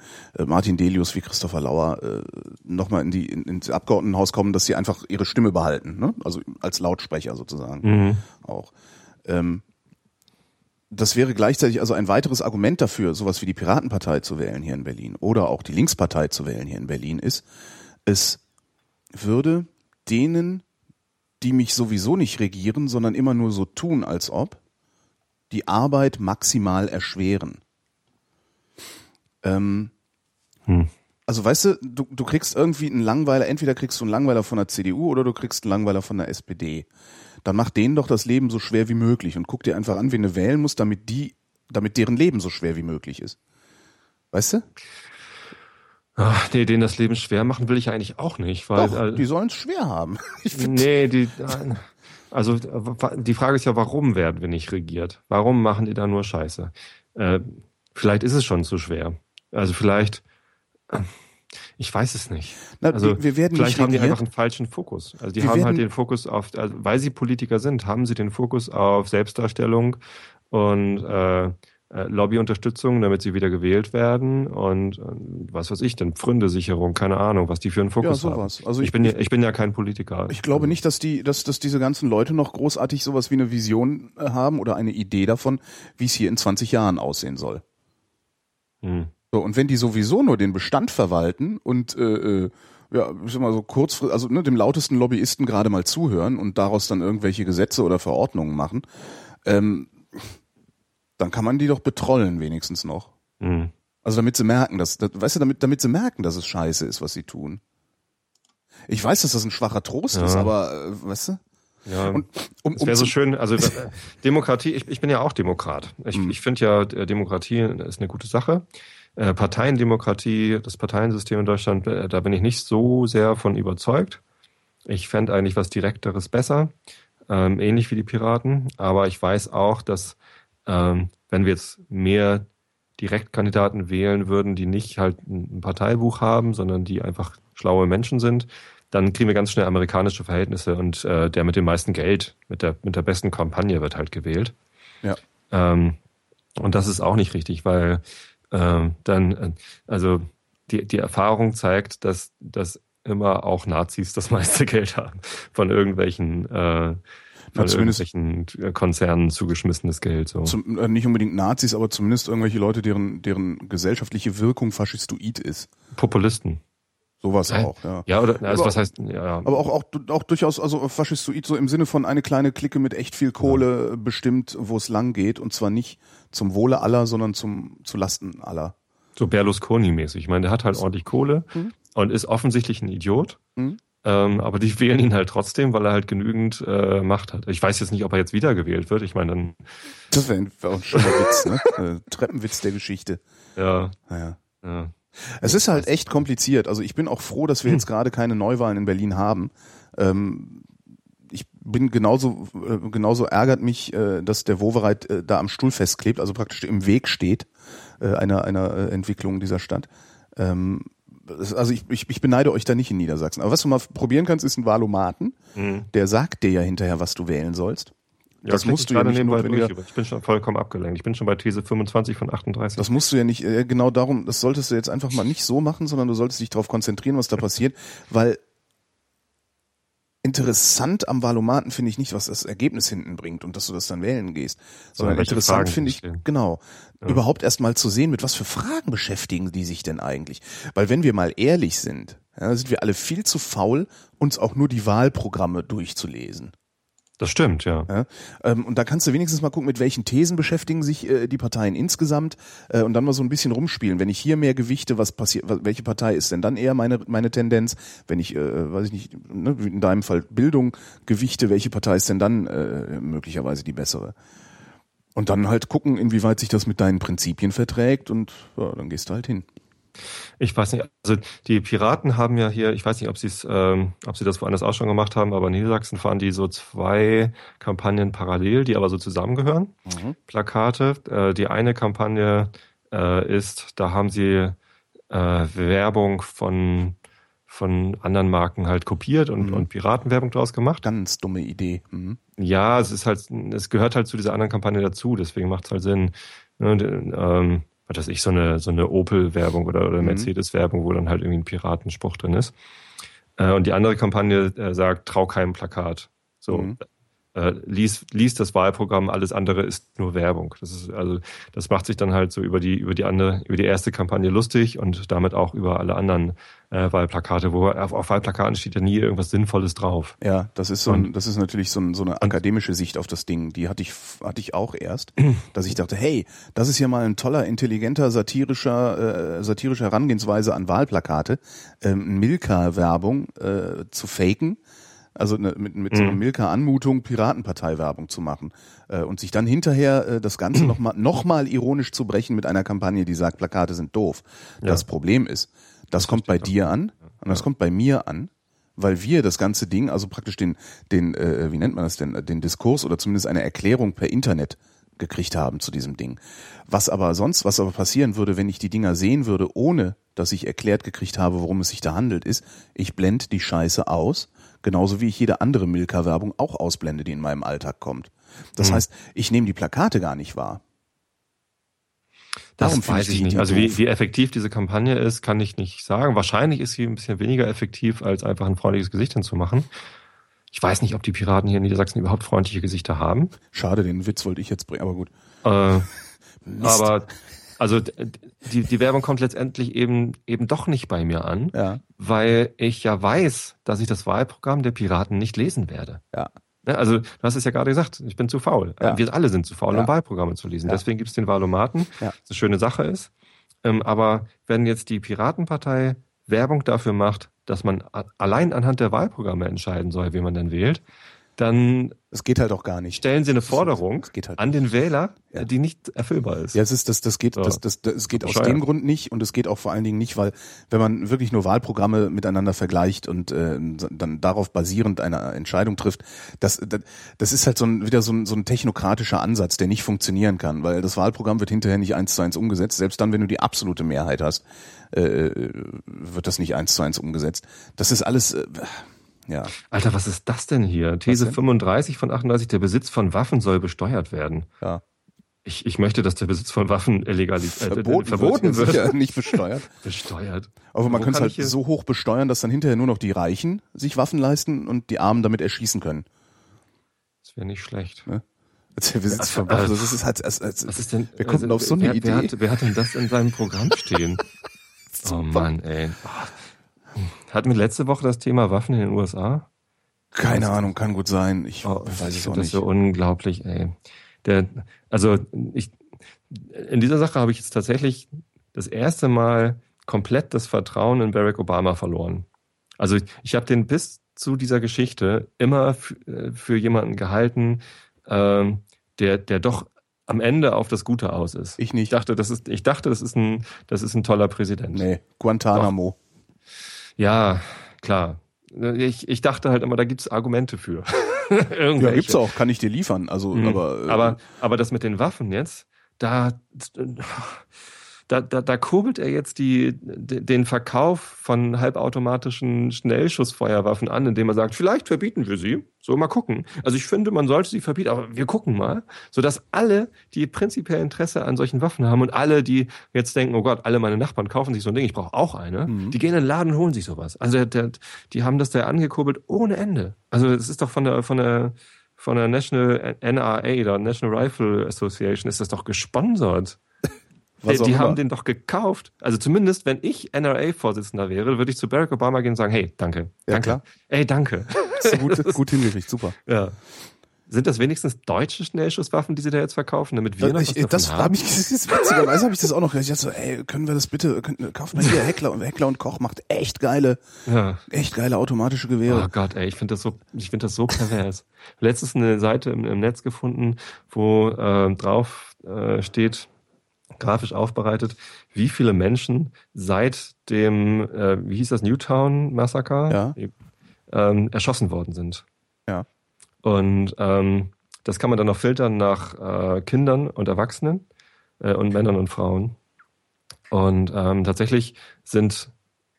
Martin Delius, wie Christopher Lauer äh, nochmal in die in, ins Abgeordnetenhaus kommen, dass sie einfach ihre Stimme behalten, ne? Also als Lautsprecher sozusagen
Mhm.
auch. Ähm, das wäre gleichzeitig also ein weiteres Argument dafür, sowas wie die Piratenpartei zu wählen hier in Berlin oder auch die Linkspartei zu wählen hier in Berlin ist, es würde denen, die mich sowieso nicht regieren, sondern immer nur so tun, als ob, die Arbeit maximal erschweren. Ähm,
Hm.
Also weißt du, du, du kriegst irgendwie einen Langweiler, entweder kriegst du einen Langweiler von der CDU oder du kriegst einen Langweiler von der SPD. Dann mach denen doch das Leben so schwer wie möglich und guck dir einfach an, wen du wählen musst, damit die, damit deren Leben so schwer wie möglich ist. Weißt du?
Ach, nee, denen das Leben schwer machen will ich eigentlich auch nicht, weil
Doch,
äh,
die sollen es schwer haben. <laughs> Ich
nee, die also die Frage ist ja, warum werden wir nicht regiert? Warum machen die da nur Scheiße? Äh, vielleicht ist es schon zu schwer. Also vielleicht ich weiß es nicht.
na,
Also
wir, werden
vielleicht haben die einfach einen falschen Fokus. Also die
Wir
haben halt den Fokus auf, also weil sie Politiker sind, haben sie den Fokus auf Selbstdarstellung und äh, äh, Lobbyunterstützung, damit sie wieder gewählt werden und was weiß ich denn, Pfründesicherung, keine Ahnung, was die für einen
ja,
Fokus haben.
sowas. Also
Ich,
ich,
bin ja, ich bin ja kein Politiker.
Ich glaube nicht, dass die, dass, dass diese ganzen Leute noch großartig sowas wie eine Vision äh, haben oder eine Idee davon, wie es hier in 20 Jahren aussehen soll.
Hm.
So, und wenn die sowieso nur den Bestand verwalten und äh, äh, ja, ich sag mal so kurzfristig, also ne, dem lautesten Lobbyisten gerade mal zuhören und daraus dann irgendwelche Gesetze oder Verordnungen machen, ähm, dann kann man die doch betrollen wenigstens noch.
Hm.
Also damit sie merken, dass, dass weißt du, damit, damit sie merken, dass es scheiße ist, was sie tun. Ich weiß, dass das ein schwacher Trost
Ja.
ist, aber äh, weißt du?
Ja.
Und um,
Es
um
wäre so
zu-
schön, also <laughs> Demokratie, ich, ich bin ja auch Demokrat. Ich,
Mhm.
ich finde ja, äh, Demokratie ist eine gute Sache. Äh, Parteiendemokratie, das Parteiensystem in Deutschland, äh, da bin ich nicht so sehr von überzeugt. Ich fände eigentlich was Direkteres besser, ähm, ähnlich wie die Piraten. Aber ich weiß auch, dass ähm, wenn wir jetzt mehr Direktkandidaten wählen würden, die nicht halt ein Parteibuch haben, sondern die einfach schlaue Menschen sind, dann kriegen wir ganz schnell amerikanische Verhältnisse und äh, der mit dem meisten Geld, mit der, mit der besten Kampagne wird halt gewählt.
Ja.
Ähm, und das ist auch nicht richtig, weil ähm, dann, äh, also die, die Erfahrung zeigt, dass, dass immer auch Nazis das <laughs> meiste Geld haben von irgendwelchen, äh, von
zumindest-
irgendwelchen äh, Konzernen zugeschmissenes Geld. So.
Zum, äh, nicht unbedingt Nazis, aber zumindest irgendwelche Leute, deren, deren gesellschaftliche Wirkung faschistoid ist.
Populisten.
Sowas auch, ja.
Ja, oder also
Aber-
was heißt, ja, ja.
Aber auch, auch, auch durchaus, also faschistoid so im Sinne von eine kleine Clique mit echt viel Kohle bestimmt, wo es lang geht. Und zwar nicht zum Wohle aller, sondern zum, zu Lasten aller.
so Berlusconi-mäßig. Ich meine, der hat halt ordentlich Kohle
Mhm.
und ist offensichtlich ein Idiot.
Mhm.
Ähm, aber die wählen ihn halt trotzdem, weil er halt genügend äh, Macht hat. Ich weiß jetzt nicht, ob er jetzt wiedergewählt wird. Ich meine, dann,
Das wäre wär auch ein schöner Witz, ne? <laughs> Äh, Treppenwitz der Geschichte.
ja,
Naja.
ja.
Es ist halt echt kompliziert. Also ich bin auch froh, dass wir jetzt gerade keine Neuwahlen in Berlin haben. Ähm, ich bin genauso, äh, genauso ärgert mich, äh, dass der Wovereit äh, da am Stuhl festklebt, also praktisch im Weg steht einer, einer Entwicklung dieser Stadt. Ähm, also ich, ich, ich beneide euch da nicht in Niedersachsen. Aber was du mal probieren kannst, ist ein Wahlomaten.
Mhm.
Der sagt dir ja hinterher, was du wählen sollst.
Ja,
Das musst du ja nicht notwendiger-
durch, Ich bin schon vollkommen abgelenkt. Ich bin schon bei These 25 von 38.
Das musst du ja nicht, äh, genau darum, das solltest du jetzt einfach mal nicht so machen, sondern du solltest dich darauf konzentrieren, was da <laughs> passiert, weil interessant am Valomaten finde ich nicht, was das Ergebnis hinten bringt und dass du das dann wählen gehst, sondern interessant finde ich,
stehen.
genau, überhaupt erst mal zu sehen, mit was für Fragen beschäftigen die sich denn eigentlich. Weil wenn wir mal ehrlich sind, ja, sind wir alle viel zu faul, uns auch nur die Wahlprogramme durchzulesen.
Das stimmt, ja.
Ja? Ähm, und da kannst du wenigstens mal gucken, mit welchen Thesen beschäftigen sich äh, die Parteien insgesamt äh, und dann mal so ein bisschen rumspielen. Wenn ich hier mehr gewichte, was passiert, welche Partei ist denn dann eher meine meine Tendenz? Wenn ich, äh, weiß ich nicht, ne, in deinem Fall Bildung gewichte, welche Partei ist denn dann äh, möglicherweise die bessere? Und dann halt gucken, inwieweit sich das mit deinen Prinzipien verträgt und ja, dann gehst du halt hin.
Ich weiß nicht, also die Piraten haben ja hier, ich weiß nicht, ob sie es, ähm, ob sie das woanders auch schon gemacht haben, aber in Niedersachsen fahren die so zwei Kampagnen parallel, die aber so zusammengehören. Plakate. Äh, die eine Kampagne äh, ist, da haben sie äh, Werbung von von anderen Marken halt kopiert und,
Mhm.
und Piratenwerbung draus gemacht.
Ganz dumme Idee. Mhm.
Ja, es ist halt, es gehört halt zu dieser anderen Kampagne dazu, deswegen macht es halt Sinn. Ne, und, ähm, was weiß ich, so eine, so eine Opel-Werbung oder, oder
Mhm.
Mercedes-Werbung, wo dann halt irgendwie ein Piratenspruch drin ist. Äh, und die andere Kampagne äh, sagt, trau keinem Plakat. So,
Mhm.
Äh, lies, lies das Wahlprogramm, alles andere ist nur Werbung. Das ist, also, das macht sich dann halt so über die, über die andere, über die erste Kampagne lustig und damit auch über alle anderen äh, Wahlplakate, wo auf, auf Wahlplakaten steht ja nie irgendwas Sinnvolles drauf.
Ja, das ist so ein,
Und-
das ist natürlich so, ein, so eine akademische Sicht auf das Ding. Die hatte ich, hatte ich auch erst, <clears throat> dass ich dachte, hey, das ist ja mal ein toller, intelligenter, satirischer, äh, satirische Herangehensweise an Wahlplakate, ähm, Milka-Werbung äh, zu faken. Also ne, mit, mit so einer
Mhm.
Milka-Anmutung Piratenpartei-Werbung zu machen äh, und sich dann hinterher äh, das Ganze nochmal noch mal ironisch zu brechen mit einer Kampagne, die sagt, Plakate sind doof. Das
Ja.
Problem ist, das, kommt bei dir an und das kommt bei mir an, weil wir das ganze Ding, also praktisch den, den, äh, wie nennt man das denn, den Diskurs oder zumindest eine Erklärung per Internet gekriegt haben zu diesem Ding. Was aber sonst, was aber passieren würde, wenn ich die Dinger sehen würde, ohne dass ich erklärt gekriegt habe, worum es sich da handelt, ist, ich blende die Scheiße aus, genauso wie ich jede andere Milka-Werbung auch ausblende, die in meinem Alltag kommt. Das
Hm.
heißt, ich nehme die Plakate gar nicht wahr.
Das
Darum finde
weiß
ich
nicht. Also wie, wie effektiv diese Kampagne ist, kann ich nicht sagen. Wahrscheinlich ist sie ein bisschen weniger effektiv, als einfach ein freundliches Gesicht hinzumachen. Ich weiß nicht, ob die Piraten hier in Niedersachsen überhaupt freundliche Gesichter haben.
Schade, den Witz wollte ich jetzt bringen, aber gut.
Äh, <laughs> aber also die, die Werbung kommt letztendlich eben eben doch nicht bei mir an,
ja,
weil ich ja weiß, dass ich das Wahlprogramm der Piraten nicht lesen werde.
ja.
Ne, Also du hast es ja gerade gesagt, ich bin zu faul.
Ja.
Wir alle sind zu faul, um Wahlprogramme zu lesen. Deswegen gibt es den Wahlomaten,
Ja.
was eine schöne Sache ist. Ähm, aber wenn jetzt die Piratenpartei Werbung dafür macht, dass man allein anhand der Wahlprogramme entscheiden soll, wie man denn wählt, dann
Es geht halt auch gar nicht.
stellen sie eine Forderung
Das halt
an den Wähler,
Ja.
die nicht erfüllbar ist.
Ja, es ist das das geht
So.
das das, das es geht aus dem Grund nicht und es geht auch vor allen Dingen nicht, weil wenn man wirklich nur Wahlprogramme miteinander vergleicht und äh, dann darauf basierend eine Entscheidung trifft, das das, das ist halt so ein wieder so ein, so ein technokratischer Ansatz, der nicht funktionieren kann, weil das Wahlprogramm wird hinterher nicht eins zu eins umgesetzt, selbst dann, wenn du die absolute Mehrheit hast, äh, wird das nicht eins zu eins umgesetzt. Das ist alles äh, ja,
Alter, was ist das denn hier? These
denn?
35 von 38, der Besitz von Waffen soll besteuert werden.
ja.
Ich, ich möchte, dass der Besitz von Waffen illegalis äh,
Verboten,
verboten
wird,
wird.
ja, nicht besteuert. <laughs>
Besteuert.
Aber man könnte es halt
hier-
so hoch besteuern, dass dann hinterher nur noch die Reichen sich Waffen leisten und die Armen damit erschießen können.
Das wäre nicht schlecht.
Besitz
Also,
von Waffen,
also,
das ist halt, als, als,
Was ist denn?
Wir konnten auf so eine
wer,
Idee.
Wer hat, wer hat denn das in seinem Programm stehen? <laughs> oh Mann, ey. Hatten wir letzte Woche das Thema Waffen in den USA?
keine Ahnung, kann gut sein. Ich
Oh,
weiß
ich
es auch
finde das
nicht.
so unglaublich, ey. Der, also ich, in dieser Sache habe ich jetzt tatsächlich das erste Mal komplett das Vertrauen in Barack Obama verloren. Also ich, ich habe den bis zu dieser Geschichte immer äh, für jemanden gehalten, ähm, der, der doch am Ende auf das Gute aus ist.
Ich
Ich
nicht.
dachte, das ist, ich dachte, das ist ein, das ist ein toller Präsident.
Nee, Guantanamo.
Ja, klar. Ich, ich dachte halt immer, da gibt's Argumente für. <laughs>
Ja, gibt's auch, kann ich dir liefern. Also,
Mhm.
aber, äh,
aber, aber das mit den Waffen jetzt, da, da, da, da kurbelt er jetzt die, den Verkauf von halbautomatischen Schnellschussfeuerwaffen an, indem er sagt, vielleicht verbieten wir sie. So, mal gucken. Also ich finde, man sollte sie verbieten, aber wir gucken mal. Sodass alle, die prinzipiell Interesse an solchen Waffen haben und alle, die jetzt denken, oh Gott, alle meine Nachbarn kaufen sich so ein Ding, ich brauche auch eine,
Mhm.
die gehen in den Laden und holen sich sowas. Also der, die haben das da angekurbelt ohne Ende. Also es ist doch von der, von der, von der National NRA, der National Rifle Association, ist das doch gesponsert.
Was
Die, die haben den doch gekauft. Also zumindest, wenn ich NRA-Vorsitzender wäre, würde ich zu Barack Obama gehen und sagen, hey, danke.
Ja,
danke.
klar.
Ey, danke.
Hast du gut, gut hingekriegt, super.
Ja. Sind das wenigstens deutsche Schnellschusswaffen, die sie da jetzt verkaufen, damit wir noch
ich,
was davon
das
haben?
habe ich, das ist witzigerweise habe ich das auch noch. Ich dachte so, ey, können wir das bitte, können, kauft mal hier Heckler und Heckler und Koch macht echt geile,
ja.
echt geile automatische Gewehre.
Oh Gott, ey, ich finde das so, ich finde das so pervers. Letztens eine Seite im, im Netz gefunden, wo äh, drauf äh, steht, grafisch aufbereitet, wie viele Menschen seit dem, äh, wie hieß das, Newtown-Massaker
Ja.
ähm, erschossen worden sind.
Ja.
Und ähm, das kann man dann noch filtern nach äh, Kindern und Erwachsenen äh, und Männern und Frauen. Und ähm, tatsächlich sind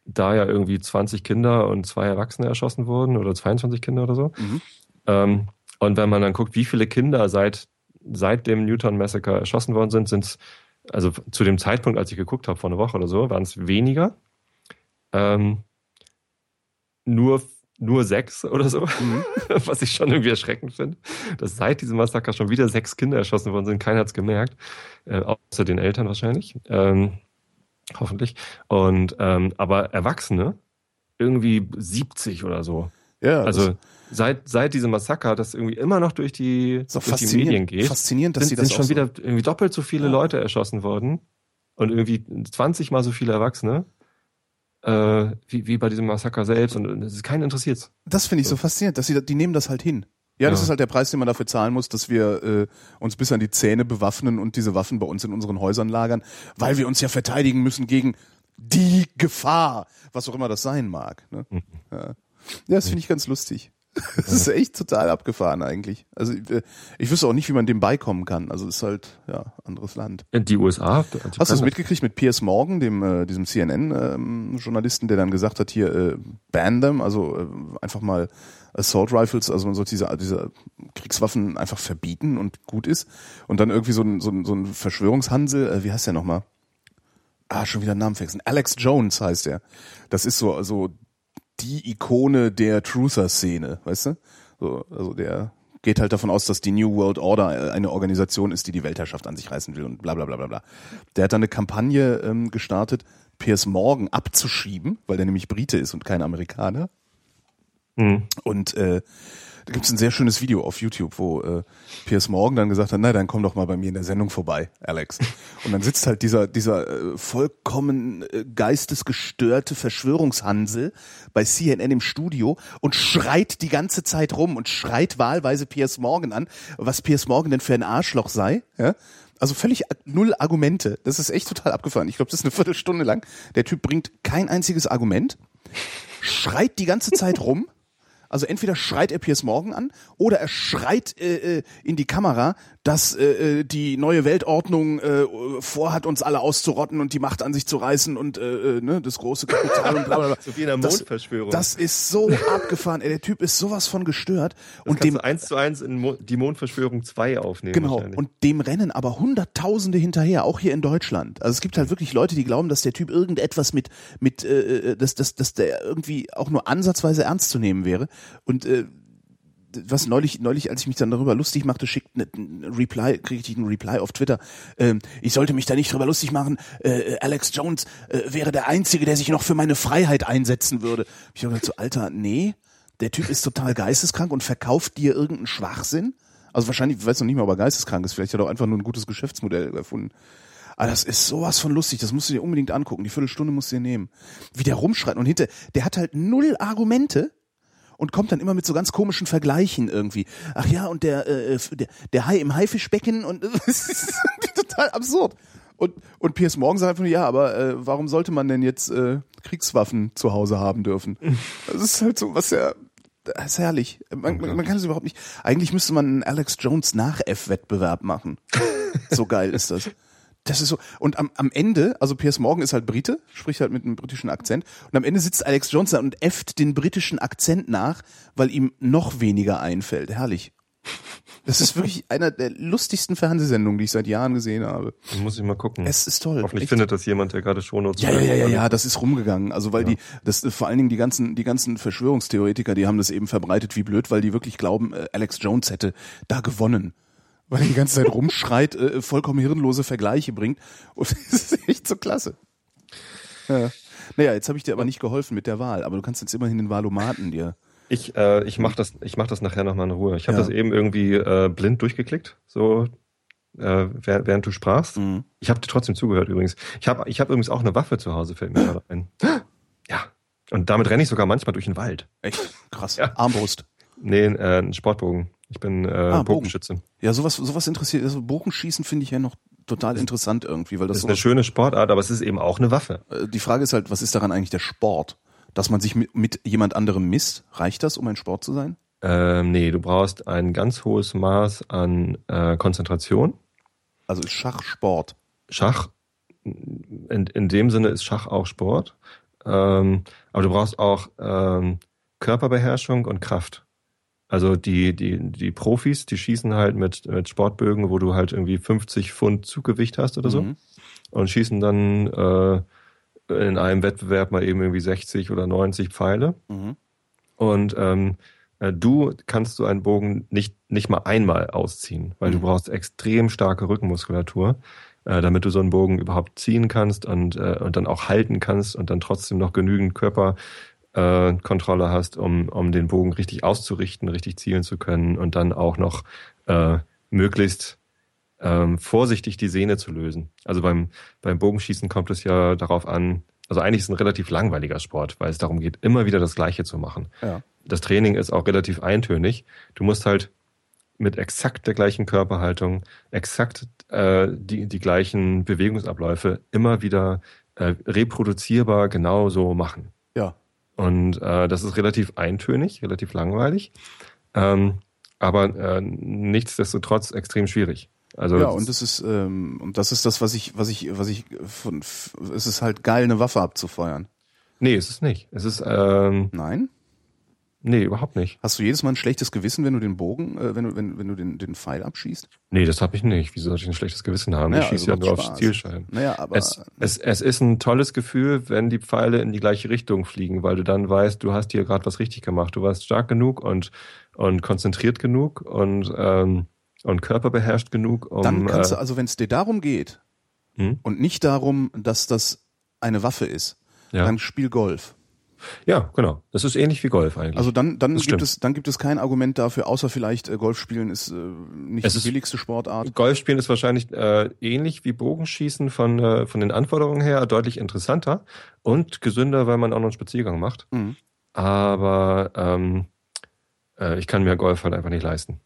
da ja irgendwie 20 Kinder und zwei Erwachsene erschossen wurden oder 22 Kinder oder so.
Mhm.
Ähm, und wenn man dann guckt, wie viele Kinder seit, seit dem Newton Massacre erschossen worden sind, sind es, also zu dem Zeitpunkt, als ich geguckt habe, vor einer Woche oder so, waren es weniger. Ähm, nur, nur sechs oder so,
Mhm. <laughs>
was ich schon irgendwie erschreckend finde, dass seit diesem Massaker schon wieder sechs Kinder erschossen worden sind. Keiner hat es gemerkt, äh, außer den Eltern wahrscheinlich. Ähm, hoffentlich. Und ähm, aber Erwachsene irgendwie 70 oder so.
Ja,
Also seit, seit diesem Massaker, das irgendwie immer noch durch die,
auch
durch die Medien geht,
faszinierend, dass
sind,
sie das
sind schon
so-
wieder irgendwie doppelt so viele
Ja.
Leute erschossen worden und irgendwie 20 mal so viele Erwachsene äh, wie, wie bei diesem Massaker selbst und es ist keinen interessiert.
Das finde ich so faszinierend, dass sie, die nehmen das halt hin. Ja, das
Ja.
ist halt der Preis, den man dafür zahlen muss, dass wir äh, uns bis an die Zähne bewaffnen und diese Waffen bei uns in unseren Häusern lagern, weil wir uns ja verteidigen müssen gegen die Gefahr, was auch immer das sein mag. Ne?
Mhm.
Ja. ja, das finde ich ganz lustig. <laughs> Das ist echt total abgefahren eigentlich. Also äh, ich wüsste auch nicht, wie man dem beikommen kann. Also es ist halt ja anderes Land.
Die USA. die
Hast du es mitgekriegt mit Piers Morgan, dem äh, diesem CNN-Journalisten, der dann gesagt hat, hier äh, ban them, also äh, einfach mal Assault Rifles, also man sollte diese, diese Kriegswaffen einfach verbieten und gut ist. Und dann irgendwie so ein, so ein, so ein Verschwörungshansel, äh, wie heißt der nochmal? Ah, schon wieder Namen vergessen. Alex Jones heißt er. Das ist so, so die Ikone der Truther-Szene, weißt du? So, also der geht halt davon aus, dass die New World Order eine Organisation ist, die die Weltherrschaft an sich reißen will und bla bla bla bla bla. Der hat dann eine Kampagne ähm, gestartet, Piers Morgan abzuschieben, weil der nämlich Brite ist und kein Amerikaner.
Mhm.
Und äh, da gibt es ein sehr schönes Video auf YouTube, wo äh, Piers Morgan dann gesagt hat, na dann komm doch mal bei mir in der Sendung vorbei, Alex. Und dann sitzt halt dieser dieser äh, vollkommen äh, geistesgestörte Verschwörungshansel bei CNN im Studio und schreit die ganze Zeit rum und schreit wahlweise Piers Morgan an, was Piers Morgan denn für ein Arschloch sei. Ja? Also völlig null Argumente. Das ist echt total abgefahren. Ich glaube, das ist eine Viertelstunde lang. Der Typ bringt kein einziges Argument, schreit die ganze Zeit rum. Also entweder schreit er Piers Morgan an oder er schreit äh, äh, in die Kamera, dass äh, äh, die neue Weltordnung äh, vorhat, uns alle auszurotten und die Macht an sich zu reißen und äh, äh, ne, das große Kapital und bla bla bla. <laughs>
So wie in
Das-
Mondverschwörung.
Das ist so abgefahren. Ey, der Typ ist sowas von gestört. und
Kannst
dem
eins zu eins in Mo die Mondverschwörung 2 aufnehmen.
Genau, und dem rennen aber Hunderttausende hinterher, auch hier in Deutschland. Also es gibt halt wirklich Leute, die glauben, dass der Typ irgendetwas mit, mit äh, dass, dass, dass der irgendwie auch nur ansatzweise ernst zu nehmen wäre. Und äh, was neulich, neulich, als ich mich dann darüber lustig machte, schickt ne- ein Reply, kriegte ich einen Reply auf Twitter. Ähm, ich sollte mich da nicht drüber lustig machen. Äh, Alex Jones äh, wäre der Einzige, der sich noch für meine Freiheit einsetzen würde. Ich habe gesagt, so, Alter, nee, der Typ ist total geisteskrank und verkauft dir irgendeinen Schwachsinn. Also wahrscheinlich, ich weiß noch nicht mal, ob er geisteskrank ist. Vielleicht hat er auch einfach nur ein gutes Geschäftsmodell erfunden. Aber das ist sowas von lustig. Das musst du dir unbedingt angucken. Die Viertelstunde musst du dir nehmen. Wie der rumschreit und hinter, der hat halt null Argumente und kommt dann immer mit so ganz komischen Vergleichen irgendwie. Ach ja, und der, äh, der, der Hai im Haifischbecken und <laughs> das ist total absurd. Und, und Piers Morgan sagt einfach nur, ja, aber äh, warum sollte man denn jetzt äh, Kriegswaffen zu Hause haben dürfen? <laughs> Das ist halt so, was ja, das ist herrlich. Man, man, man kann es überhaupt nicht. Eigentlich müsste man einen Alex Jones Nach-F-Wettbewerb machen. <laughs> So geil ist das. Das ist so. Und am, am Ende, also Piers Morgan ist halt Brite, spricht halt mit einem britischen Akzent. Und am Ende sitzt Alex Jones da und äfft den britischen Akzent nach, weil ihm noch weniger einfällt. Herrlich. Das ist wirklich <laughs> einer der lustigsten Fernsehsendungen, die ich seit Jahren gesehen habe.
Dann muss ich mal gucken.
Es ist toll.
Hoffentlich
Echt.
findet das jemand, der gerade Shownotes
Ja, ja, ja, ja,
schreibt.
ja, das ist rumgegangen. Also weil die, das vor allen Dingen die ganzen, die ganzen Verschwörungstheoretiker, die haben das eben verbreitet wie blöd, weil die wirklich glauben, äh, Alex Jones hätte da gewonnen. Weil er die ganze Zeit rumschreit, äh, vollkommen hirnlose Vergleiche bringt. Und <laughs> das ist echt so klasse. Ja. Naja, jetzt habe ich dir aber nicht geholfen mit der Wahl, aber du kannst jetzt immerhin den Wahlomaten dir.
Ich, äh, ich mach das, ich mach das nachher nochmal in Ruhe. Ich habe
Ja.
das eben irgendwie äh, blind durchgeklickt, so äh, während, während du sprachst.
Mhm.
Ich habe dir trotzdem zugehört übrigens. Ich habe ich hab übrigens auch eine Waffe zu Hause, fällt mir <laughs> gerade ein. Ja. Und damit renne ich sogar manchmal durch den Wald.
Echt krass.
Ja.
Armbrust.
Nee, äh, ein Sportbogen. Ich bin äh,
Ah, Bogen.
Bogenschütze.
Ja, sowas, sowas interessiert. Also Bogenschießen finde ich ja noch total interessant irgendwie, weil das,
ist eine schöne Sportart, aber es ist eben auch eine Waffe.
Äh, Die Frage ist halt, was ist daran eigentlich der Sport? Dass man sich mit, mit jemand anderem misst, reicht das, um ein Sport zu sein?
Ähm, nee, du brauchst ein ganz hohes Maß an äh, Konzentration.
Also ist Schach Sport.
Schach, in, in dem Sinne ist Schach auch Sport. Ähm, aber du brauchst auch ähm, Körperbeherrschung und Kraft. Also die, die, die Profis, die schießen halt mit, mit Sportbögen, wo du halt irgendwie 50 Pfund Zuggewicht hast oder so.
Mhm.
Und schießen dann äh, in einem Wettbewerb mal eben irgendwie 60 oder 90 Pfeile.
Mhm.
Und ähm, äh, du kannst so einen Bogen nicht, nicht mal einmal ausziehen, weil du
Mhm.
brauchst extrem starke Rückenmuskulatur, äh, damit du so einen Bogen überhaupt ziehen kannst und, äh, und dann auch halten kannst und dann trotzdem noch genügend Körperkontrolle äh, Kontrolle hast, um, um den Bogen richtig auszurichten, richtig zielen zu können und dann auch noch äh, möglichst ähm, vorsichtig die Sehne zu lösen. Also beim, beim Bogenschießen kommt es ja darauf an, also eigentlich ist es ein relativ langweiliger Sport, weil es darum geht, immer wieder das Gleiche zu machen.
Ja.
Das Training ist auch relativ eintönig. Du musst halt mit exakt der gleichen Körperhaltung, exakt äh, die, die gleichen Bewegungsabläufe immer wieder äh, reproduzierbar genau so machen.
Ja.
Und äh, das ist relativ eintönig, relativ langweilig, ähm, aber äh, nichtsdestotrotz extrem schwierig. Also
ja, und das ist ähm, und das ist das, was ich, was ich, was ich von es ist halt geil, eine Waffe abzufeuern.
nee, es ist nicht. Es ist ähm,
Nein?
Nee, überhaupt nicht.
Hast du jedes Mal ein schlechtes Gewissen, wenn du den Bogen, äh, wenn du, wenn, wenn du den, den Pfeil abschießt?
Nee, das habe ich nicht. Wieso sollte ich ein schlechtes Gewissen haben?
Naja,
ich schieße
also
ja nur aufs
Spaß.
Zielscheiben.
Naja, aber
Es, es, es ist ein tolles Gefühl, wenn die Pfeile in die gleiche Richtung fliegen, weil du dann weißt, du hast hier gerade was richtig gemacht. Du warst stark genug und, und konzentriert genug und, ähm, und körperbeherrscht genug, um
dann kannst du,
äh,
also wenn es dir darum geht
hm?
und nicht darum, dass das eine Waffe ist,
ja.
dann spiel Golf.
Ja, genau. Das ist ähnlich wie Golf eigentlich.
Also dann, dann
Das
gibt
stimmt.
es, dann gibt es kein Argument dafür, außer vielleicht äh, Golf spielen ist äh, nicht
Es
die
ist-
billigste Sportart.
Golfspielen ist wahrscheinlich äh, ähnlich wie Bogenschießen von, äh, von den Anforderungen her deutlich interessanter und gesünder, weil man auch noch einen Spaziergang macht.
Mhm.
Aber ähm, äh, ich kann mir Golf halt einfach nicht leisten.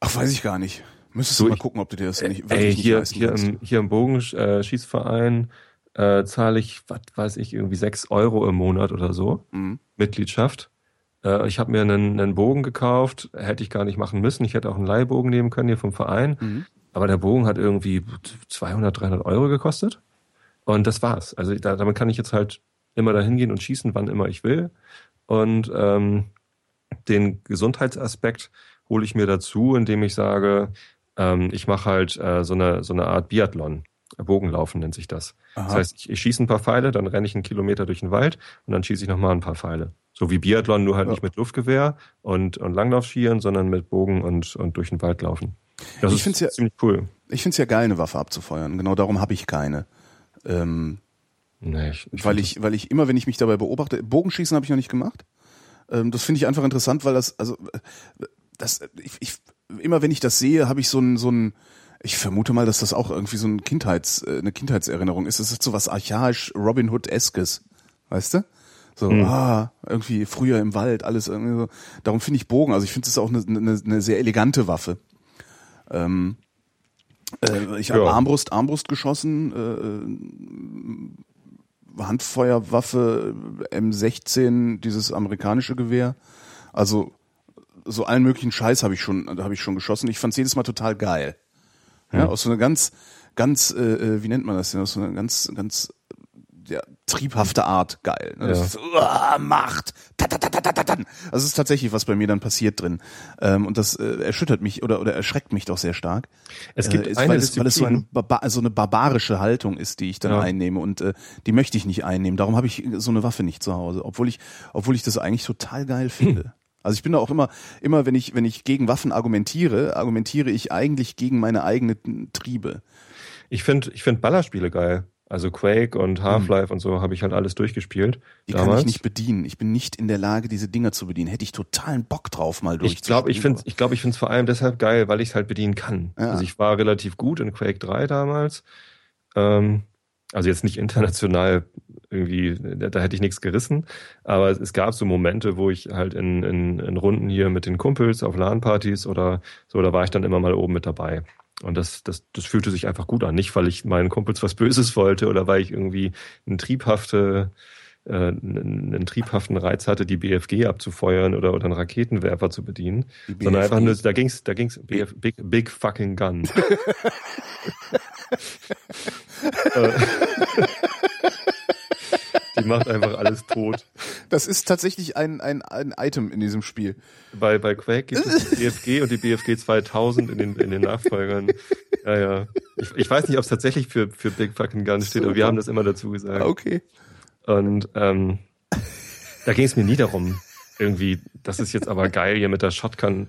Ach, weiß ich gar nicht. Müsstest
Du,
du mal
ich-
gucken, ob du dir das nicht
Ey,
wirklich
hier,
nicht leisten
hier,
kannst.
im, hier im Bogenschießverein äh, zahle ich, was weiß ich, irgendwie sechs Euro im Monat oder so,
Mhm.
Mitgliedschaft. Äh, ich habe mir einen, einen Bogen gekauft, hätte ich gar nicht machen müssen. Ich hätte auch einen Leihbogen nehmen können hier vom Verein.
Mhm.
Aber der Bogen hat irgendwie 200, 300 Euro gekostet. Und das war's. Also da, damit kann ich jetzt halt immer dahin gehen und schießen, wann immer ich will. Und ähm, den Gesundheitsaspekt hole ich mir dazu, indem ich sage, ähm, ich mache halt äh, so, eine, so eine Art Biathlon. Bogenlaufen nennt sich das.
Aha.
Das heißt, ich, ich schieße ein paar Pfeile, dann renne ich einen Kilometer durch den Wald und dann schieße ich nochmal ein paar Pfeile. So wie Biathlon, nur halt
Ja.
nicht mit Luftgewehr und, und Langlaufschieren, sondern mit Bogen und, und durch den Wald laufen. Das
Ich
ist
find's ja-
ziemlich cool.
Ich find's ja geil, eine Waffe abzufeuern. Genau darum habe ich keine. Ähm,
Nee, ich, ich
weil ich, weil ich immer, wenn ich mich dabei beobachte, Bogenschießen habe ich noch nicht gemacht. Ähm, das finde ich einfach interessant, weil das, also äh, das, ich, ich, immer wenn ich das sehe, habe ich so ein, so ein, ich vermute mal, dass das auch irgendwie so ein Kindheits, äh, eine Kindheitserinnerung ist. Das ist so was archaisch Robin Hood-eskes, weißt du? So,
Hm.
ah, irgendwie früher im Wald, alles irgendwie so. Darum finde ich Bogen, also ich finde es auch eine, eine, eine sehr elegante Waffe. Ähm, äh, ich habe
Ja.
Armbrust, Armbrust geschossen, äh, Handfeuerwaffe M16, dieses amerikanische Gewehr. Also so allen möglichen Scheiß habe ich schon, habe ich schon geschossen. Ich fand's jedes Mal total geil. Ja,
Hm.
aus so einer ganz, ganz, äh, äh, wie nennt man das denn? Aus so einer ganz, ganz ja, triebhafte Art geil. Ne? Das
Ja.
ist so, uah, Macht. Also es ist tatsächlich was bei mir dann passiert drin. Ähm, und das äh, erschüttert mich oder, oder erschreckt mich doch sehr stark.
Es gibt
äh, ist,
eine
weil, es, weil es so barba so eine barbarische Haltung ist, die ich dann
Ja.
einnehme und äh, die möchte ich nicht einnehmen. Darum habe ich so eine Waffe nicht zu Hause, obwohl ich, obwohl ich das eigentlich total geil finde. <laughs> Also ich bin da auch immer, immer wenn ich, wenn ich gegen Waffen argumentiere, argumentiere ich eigentlich gegen meine eigenen Triebe.
Ich finde ich find Ballerspiele geil. Also Quake und Half-Life und so habe ich halt alles durchgespielt.
Hm. Die
damals.
kann ich nicht bedienen. Ich bin nicht in der Lage, diese Dinger zu bedienen. Hätte ich totalen Bock drauf, mal
Ich glaube, ich finde ich glaube, ich finde es vor allem deshalb geil, weil ich es halt bedienen kann.
Ja.
Also ich war relativ gut in Quake 3 damals. Ähm, also jetzt nicht international irgendwie, da, da hätte ich nichts gerissen, aber es, es gab so Momente, wo ich halt in, in, in Runden hier mit den Kumpels auf LAN-Partys oder so, da war ich dann immer mal oben mit dabei. Und das, das, das fühlte sich einfach gut an. Nicht, weil ich meinen Kumpels was Böses wollte oder weil ich irgendwie einen triebhafte, äh, einen, einen triebhaften Reiz hatte, die BFG abzufeuern oder, oder einen Raketenwerfer zu bedienen.
Die
Sondern einfach nur, da ging's, da ging's, BF, big, big fucking gun. <laughs> <laughs> Äh, <laughs> die macht einfach alles tot.
Das ist tatsächlich ein, ein, ein Item in diesem Spiel.
Bei, bei Quake gibt es die BFG <laughs> und die BFG 2000 in den, in den Nachfolgern. Ja, ja. Ich, ich weiß nicht, ob es tatsächlich für, für Big Fucking Gun steht, aber wir haben das immer dazu gesagt.
Okay.
Und ähm, da ging es mir nie darum, irgendwie, das ist jetzt aber geil, hier mit der Shotgun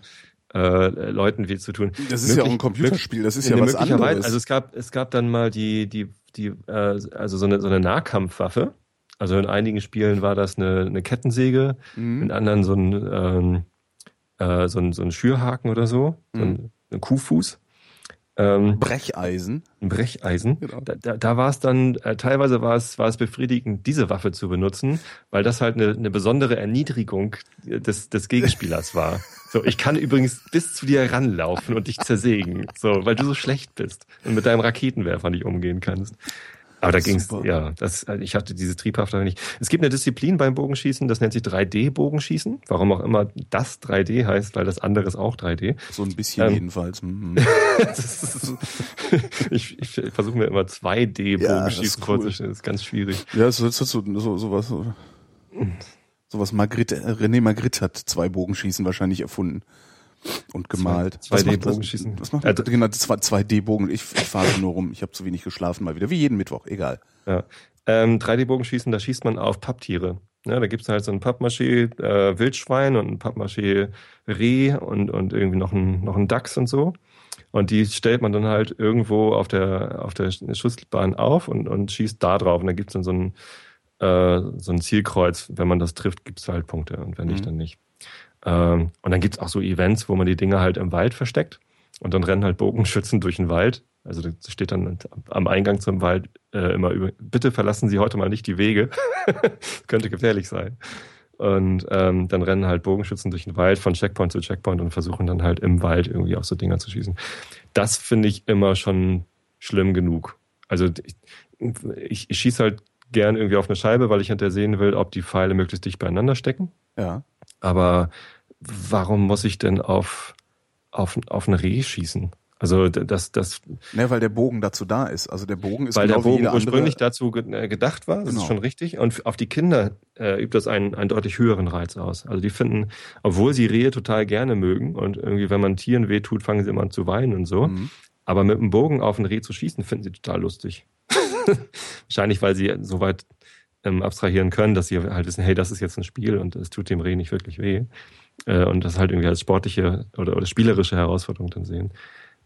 äh, Leuten weh zu tun.
Das ist ja auch ein Computerspiel, das ist ja was
möglicherweise-
anderes.
Also es gab, es gab dann mal die, die, die, äh, also so eine, so eine Nahkampfwaffe. Also in einigen Spielen war das eine, eine Kettensäge,
Mhm.
in anderen so ein, ähm, äh, so ein, so ein Schürhaken oder so, so ein, ein Kuhfuß. Ähm,
Brecheisen.
Brecheisen.
Genau.
Da, da, da war es dann, äh, teilweise war es, war es befriedigend, diese Waffe zu benutzen, weil das halt eine, eine besondere Erniedrigung des, des Gegenspielers war. So, ich kann übrigens bis zu dir ranlaufen und dich zersägen, so, weil du so schlecht bist und mit deinem Raketenwerfer nicht umgehen kannst. Aber da ging's,
Super.
ja, das, äh, ich hatte diese Triebhafte nicht. Es gibt eine Disziplin beim Bogenschießen, das nennt sich 3D-Bogenschießen. Warum auch immer das 3D heißt, weil das andere ist auch 3D.
So ein bisschen
Ähm.
jedenfalls. <laughs> Mhm.
Das ist ich ich versuche mir immer 2D-Bogenschießen
Ja, das ist cool.
vorzustellen. Das ist ganz schwierig.
Ja, so, so, so, so, sowas. So, sowas Magritte, äh, René Magritte hat zwei Bogenschießen wahrscheinlich erfunden und gemalt.
Zwei-
Was macht
2D-Bogenschießen.
das? Was macht das? Genau, zwei, 2D-Bogen. Ich, ich fahre nur rum. Ich habe zu wenig geschlafen mal wieder. Wie jeden Mittwoch. Egal.
Ja. Ähm, 3D-Bogenschießen, da schießt man auf Papptiere. Ja, da gibt's halt so ein Pappmaché äh, Wildschwein und ein Pappmaché Reh und, und irgendwie noch ein, noch ein Dachs und so. Und die stellt man dann halt irgendwo auf der, auf der Schussbahn auf und, und schießt da drauf. Und da gibt's dann so ein, äh, so ein Zielkreuz. Wenn man das trifft, gibt's halt Punkte und wenn nicht,
Mhm.
dann nicht. Ähm, und dann gibt's auch so Events, wo man die Dinger halt im Wald versteckt. Und dann rennen halt Bogenschützen durch den Wald. Also da steht dann am Eingang zum Wald äh, immer über, bitte verlassen Sie heute mal nicht die Wege. <laughs> Könnte gefährlich sein. Und ähm, dann rennen halt Bogenschützen durch den Wald von Checkpoint zu Checkpoint und versuchen dann halt im Wald irgendwie auf so Dinger zu schießen. Das finde ich immer schon schlimm genug. Also ich, ich, ich schieße halt gern irgendwie auf eine Scheibe, weil ich hinterher sehen will, ob die Pfeile möglichst dicht beieinander stecken.
Ja.
Aber warum muss ich denn auf, auf, auf ein Reh schießen? Also das, das,
Ne, weil der Bogen dazu da ist. Also der Bogen ist
weil
genau
der Bogen ursprünglich dazu äh, gedacht war, das
Genau.
ist schon richtig. Und auf die Kinder äh, übt das einen, einen deutlich höheren Reiz aus. Also die finden, obwohl sie Rehe total gerne mögen und irgendwie, wenn man Tieren wehtut, fangen sie immer an zu weinen und so.
Mhm.
Aber mit dem Bogen auf ein Reh zu schießen, finden sie total lustig. <laughs> Wahrscheinlich, weil sie so weit ähm, abstrahieren können, dass sie halt wissen, hey, das ist jetzt ein Spiel und es tut dem Reh nicht wirklich weh. Äh, und das halt irgendwie als sportliche oder, oder spielerische Herausforderung dann sehen.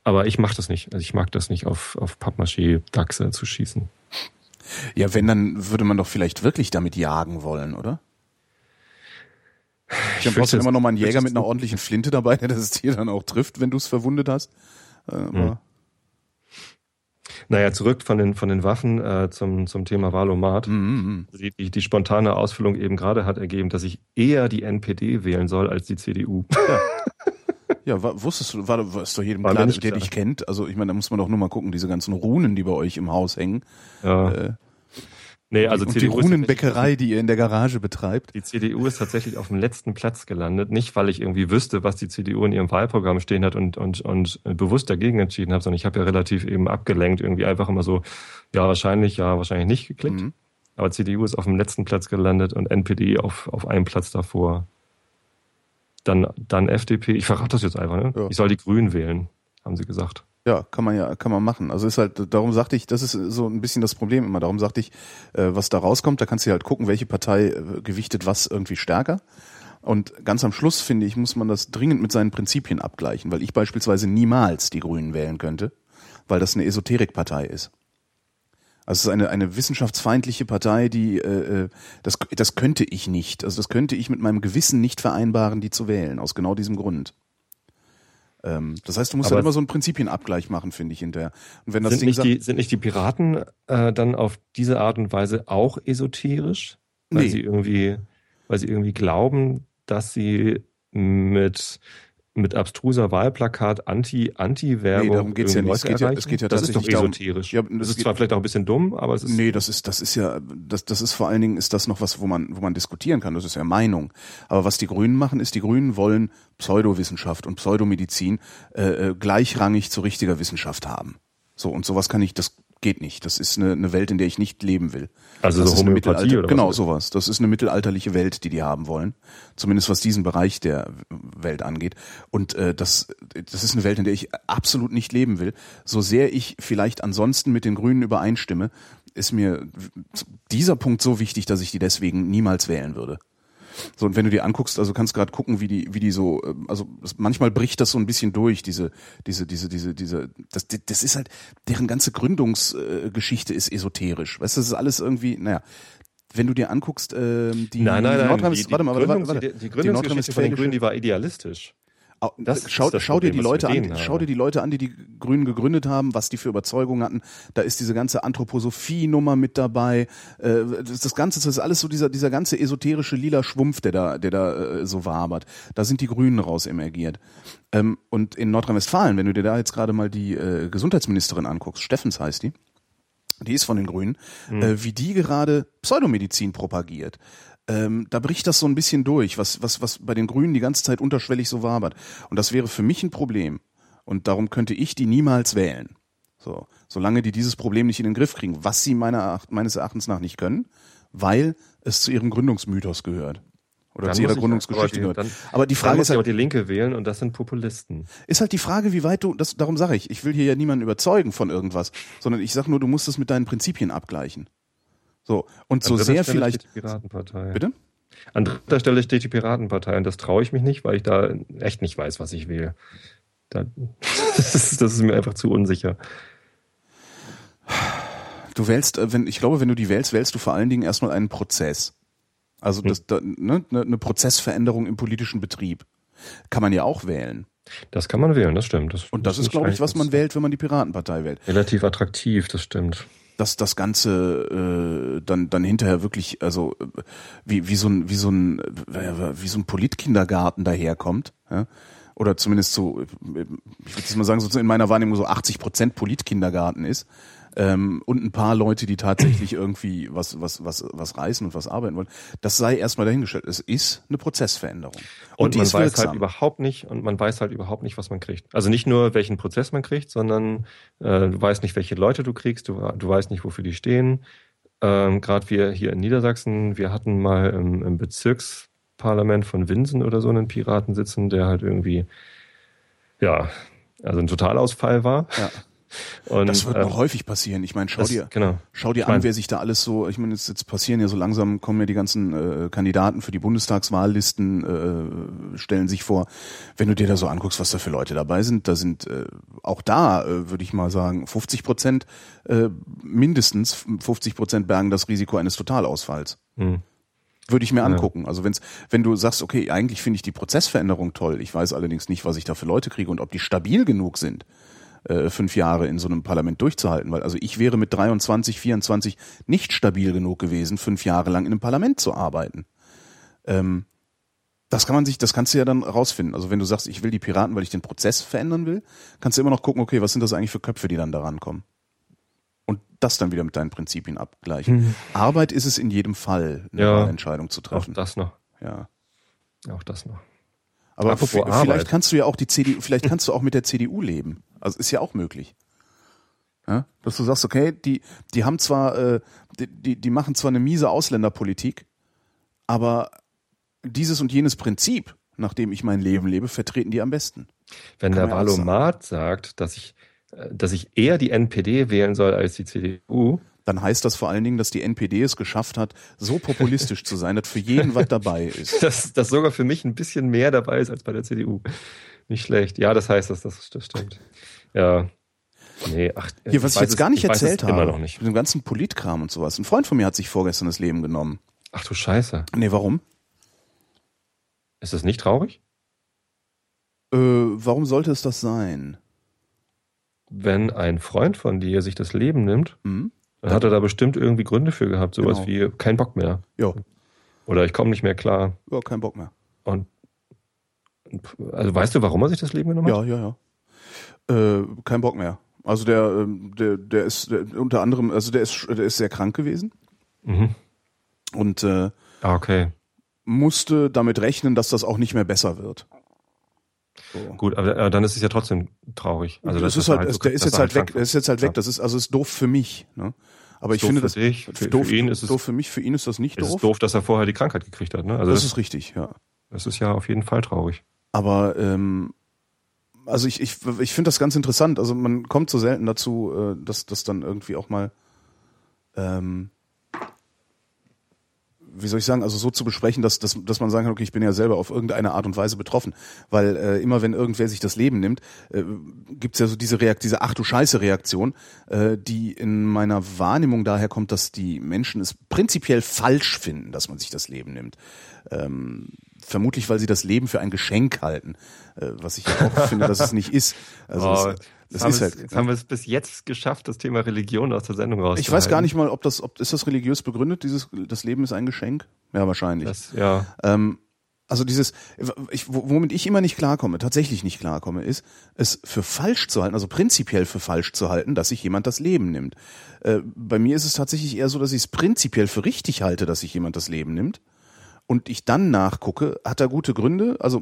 Aber ich mache das nicht. Also ich mag das nicht, auf, auf Pappmaché-Dachse zu schießen.
Ja, wenn, dann würde man doch vielleicht wirklich damit jagen wollen, oder? Ich dann brauchst du immer noch mal einen Jäger mit einer ordentlichen Flinte dabei, <laughs> der das Tier dann auch trifft, wenn du es verwundet hast. Äh,
Hm.
aber,
Naja, zurück von den, von den Waffen äh, zum, zum Thema Valomat.
Mhm,
Die, die, die spontane Ausfüllung eben gerade hat ergeben, dass ich eher die NPD wählen soll als die CDU. <laughs>
Ja, wa- wusstest du, war, war ist doch jedem
War
klar, der
klar.
dich kennt. Also ich meine, da muss man doch nur mal gucken, diese ganzen Runen, die bei euch im Haus hängen.
Ja.
Äh,
nee, also
und die Runenbäckerei, die ihr in der Garage betreibt.
Die CDU ist tatsächlich auf dem letzten Platz gelandet. Nicht, weil ich irgendwie wüsste, was die CDU in ihrem Wahlprogramm stehen hat und, und, und bewusst dagegen entschieden habe, sondern ich habe ja relativ eben abgelenkt, irgendwie einfach immer so, ja, wahrscheinlich, ja, wahrscheinlich nicht geklickt.
Mhm.
Aber CDU ist auf dem letzten Platz gelandet und NPD auf, auf einem Platz davor. Dann, dann FDP. Ich verrate das jetzt einfach, ne?
Ja.
Ich soll die Grünen wählen, haben sie gesagt.
Ja, kann man ja, kann man machen. Also ist halt, darum sagte ich, das ist so ein bisschen das Problem immer. Darum sagte ich, äh, was da rauskommt, da kannst du halt gucken, welche Partei äh, gewichtet was irgendwie stärker. Und ganz am Schluss, finde ich, muss man das dringend mit seinen Prinzipien abgleichen, weil ich beispielsweise niemals die Grünen wählen könnte, weil das eine Esoterikpartei ist. Also es ist eine, eine wissenschaftsfeindliche Partei, die äh, äh, das, das könnte ich nicht. Also das könnte ich mit meinem Gewissen nicht vereinbaren, die zu wählen, aus genau diesem Grund. Ähm, das heißt, du musst
Aber
halt immer so einen Prinzipienabgleich machen, finde ich, hinterher. Und wenn das
Sind
Ding
nicht,
sagt,
die, sind nicht die Piraten äh, dann auf diese Art und Weise auch esoterisch? Weil
Nee.
sie irgendwie, weil sie irgendwie glauben, dass sie mit, mit abstruser Wahlplakat Anti, Anti-Werbung
Nee, darum geht's ja nicht. Es geht ja- es geht ja
das ist doch
darum-
esoterisch.
Ja,
das
es
ist zwar vielleicht auch ein bisschen dumm, aber es ist
Nee, das ist, das ist ja, das, das ist vor allen Dingen, ist das noch was, wo man, wo man diskutieren kann. Das ist ja Meinung. Aber was die Grünen machen, ist, die Grünen wollen Pseudowissenschaft und Pseudomedizin äh, äh, gleichrangig zu richtiger Wissenschaft haben. So, und sowas kann ich, das, geht nicht. Das ist eine, eine Welt, in der ich nicht leben will.
Also
das
so
ist eine
Homöopathie
Mittelalter-
oder was
Genau,
ist?
sowas. Das ist eine mittelalterliche Welt, die die haben wollen. Zumindest was diesen Bereich der Welt angeht. Und äh, das, das ist eine Welt, in der ich absolut nicht leben will. So sehr ich vielleicht ansonsten mit den Grünen übereinstimme, ist mir dieser Punkt so wichtig, dass ich die deswegen niemals wählen würde. So, und wenn du dir anguckst, also kannst gerade gucken, wie die, wie die so, ähm, also manchmal bricht das so ein bisschen durch, diese, diese, diese, diese, diese, das, das ist halt, deren ganze Gründungsgeschichte ist esoterisch. Weißt du, das ist alles irgendwie, naja, wenn du dir anguckst, ähm, die
Nein, nein, nein.
Nordrhein-
Die,
warte mal, warte, warte, warte.
die, die Gründungsgeschichte von den Grünen, die war idealistisch. Das
schau,
das
schau dir die Leute an, schau dir die Leute an, die die Grünen gegründet haben, was die für Überzeugungen hatten. Da ist diese ganze Anthroposophie-Nummer mit dabei. Äh, das, das Ganze, das ist alles so dieser dieser ganze esoterische lila Schwumpf, der da der da äh, so wabert. Da sind die Grünen raus emergiert. Ähm, und in Nordrhein-Westfalen, wenn du dir da jetzt gerade mal die äh, Gesundheitsministerin anguckst, Steffens heißt die, die ist von den Grünen, äh, wie die gerade Pseudomedizin propagiert. Ähm, da bricht das so ein bisschen durch, was, was, was bei den Grünen die ganze Zeit unterschwellig so wabert. Und das wäre für mich ein Problem. Und darum könnte ich die niemals wählen. So, solange die dieses Problem nicht in den Griff kriegen, was sie meiner, meines Erachtens nach nicht können, weil es zu ihrem Gründungsmythos gehört. Oder
Dann
zu ihrer Gründungsgeschichte
aber die-
gehört.
dann-
aber die Frage ist halt,
aber die Linke wählen und das sind Populisten.
ist halt die Frage, wie weit du, das, darum sage ich, ich will hier ja niemanden überzeugen von irgendwas, sondern ich sage nur, du musst es mit deinen Prinzipien abgleichen. So, und so
An dritter
sehr
Stelle
vielleicht,
steht die Piratenpartei.
bitte?
An dritter Stelle steht die Piratenpartei und das traue ich mich nicht, weil ich da echt nicht weiß, was ich wähle. Da, <laughs> das, ist, das ist mir einfach zu unsicher.
Du wählst, äh, wenn, ich glaube, wenn du die wählst, wählst du vor allen Dingen erstmal einen Prozess. Also das, da, ne, ne, eine Prozessveränderung im politischen Betrieb. Kann man ja auch wählen.
Das kann man wählen, das stimmt.
Und das ist, glaube ich, was man wählt, wenn man die Piratenpartei wählt.
Relativ attraktiv, das stimmt.
Dass das Ganze äh, dann dann hinterher wirklich also wie wie so ein wie so ein äh, wie so ein Politkindergarten daherkommt ja? oder zumindest so äh, ich würde jetzt mal sagen so in meiner Wahrnehmung so 80 Prozent Politkindergarten ist ähm, und ein paar Leute die tatsächlich irgendwie was was was was reißen und was arbeiten wollen das sei erstmal dahingestellt es ist eine Prozessveränderung und,
Und,
die
man weiß
wirksam
halt überhaupt nicht, und man weiß halt überhaupt nicht, was man kriegt. Also nicht nur, welchen Prozess man kriegt, sondern äh, du weißt nicht, welche Leute du kriegst, du, du weißt nicht, wofür die stehen. Ähm, Gerade wir hier in Niedersachsen, wir hatten mal im, im Bezirksparlament von Winsen oder so einen Piraten sitzen, der halt irgendwie, ja, also ein Totalausfall war.
Ja.
Und,
das wird
ähm,
noch häufig passieren ich meine schau
das,
dir
Genau.
Schau dir
Ich
an,
mein-
wer sich da alles so, ich meine, jetzt, jetzt passieren ja so langsam, kommen ja die ganzen äh, Kandidaten für die Bundestagswahllisten, äh, stellen sich vor. Wenn du dir da so anguckst, was da für Leute dabei sind, da sind äh, auch da, äh, würde ich mal sagen, 50 Prozent, äh, mindestens 50 Prozent bergen das Risiko eines Totalausfalls.
Hm.
Würde ich mir angucken. Also wenn's, wenn du sagst, okay, eigentlich finde ich die Prozessveränderung toll, ich weiß allerdings nicht, was ich da für Leute kriege und ob die stabil genug sind, äh, fünf Jahre in so einem Parlament durchzuhalten, weil also ich wäre mit 23, 24 nicht stabil genug gewesen, fünf Jahre lang in einem Parlament zu arbeiten. Ähm, das kann man sich, das kannst du ja dann rausfinden. Also wenn du sagst, ich will die Piraten, weil ich den Prozess verändern will, kannst du immer noch gucken, okay, was sind das eigentlich für Köpfe, die dann da rankommen? Und das dann wieder mit deinen Prinzipien abgleichen. Arbeit ist es in jedem Fall, eine
Ja.
Wahlentscheidung zu
Auch
treffen.
das noch.
Ja.
Auch das noch.
Aber vielleicht
Arbeit.
kannst du ja auch die CDU, vielleicht kannst du auch mit der CDU leben. Also ist ja auch möglich. Ja? Dass du sagst, okay, die, die haben zwar, äh, die, die, die machen zwar eine miese Ausländerpolitik, aber dieses und jenes Prinzip, nach dem ich mein Leben lebe, vertreten die am besten.
Wenn
Kann
der Valomat sagt, dass ich, äh, dass ich eher die NPD wählen soll als die CDU,
Dann heißt das vor allen Dingen, dass die NPD es geschafft hat, so populistisch zu sein, dass für jeden was dabei ist. <laughs>
dass, dass sogar für mich ein bisschen mehr dabei ist als bei der CDU. Nicht schlecht. Ja, das heißt, dass das, das stimmt. Ja. Nee, ach,
Hier, was ich jetzt gar nicht erzählt habe,
Immer noch nicht.
mit dem ganzen Politkram und sowas. Ein Freund von mir hat sich vorgestern das Leben genommen.
Ach du Scheiße.
Nee, warum?
Ist das nicht traurig?
Äh, warum sollte es das sein?
Wenn ein Freund von dir sich das Leben nimmt,
Hm?
Dann hat er da bestimmt irgendwie Gründe für gehabt. Sowas
Genau.
wie kein Bock mehr.
Ja,
Oder ich komme nicht mehr klar.
ja, kein Bock mehr.
Und also weißt du, warum er sich das Leben genommen hat?
Ja, ja, ja. Äh, kein Bock mehr. Also der, ähm, der, der ist der, unter anderem, also der ist, der ist sehr krank gewesen
Mhm.
und äh,
Ah, okay.
musste damit rechnen, dass das auch nicht mehr besser wird.
So. Gut, aber dann ist es ja trotzdem traurig.
Also das, das ist halt, halt so, der ist jetzt halt weg, der ist jetzt halt weg. Das ist also ist doof für mich. Ne? Aber ich finde das
dich, für, doof, für ihn ist es
doof für mich. Für ihn ist das nicht
doof.
Es
ist doof, dass er vorher die Krankheit gekriegt hat. Ne?
Also das, das ist richtig, ja.
Das ist ja auf jeden Fall traurig.
Aber ähm, also ich ich ich finde das ganz interessant. Also man kommt so selten dazu, äh, dass das dann irgendwie auch mal ähm, wie soll ich sagen, also so zu besprechen, dass, dass, dass man sagen kann, okay, ich bin ja selber auf irgendeine Art und Weise betroffen. Weil äh, immer wenn irgendwer sich das Leben nimmt, äh, gibt ja so diese Reakt diese Ach du Scheiße Reaktion, äh, die in meiner Wahrnehmung daher kommt, dass die Menschen es prinzipiell falsch finden, dass man sich das Leben nimmt. Ähm, vermutlich, weil sie das Leben für ein Geschenk halten, äh, was ich auch <laughs> finde, dass es nicht ist.
Also oh, es, das ist halt, jetzt haben wir es bis jetzt geschafft, das Thema Religion aus der Sendung rauszuhalten.
Ich weiß gar nicht mal, ob das, ob ist das religiös begründet? Dieses, das Leben ist ein Geschenk? Ja, wahrscheinlich. Das,
ja.
Ähm, also dieses, ich, womit ich immer nicht klarkomme, tatsächlich nicht klarkomme, ist, es für falsch zu halten, also prinzipiell für falsch zu halten, dass sich jemand das Leben nimmt. Äh, bei mir ist es tatsächlich eher so, dass ich es prinzipiell für richtig halte, dass sich jemand das Leben nimmt. Und ich dann nachgucke, hat er gute Gründe? Also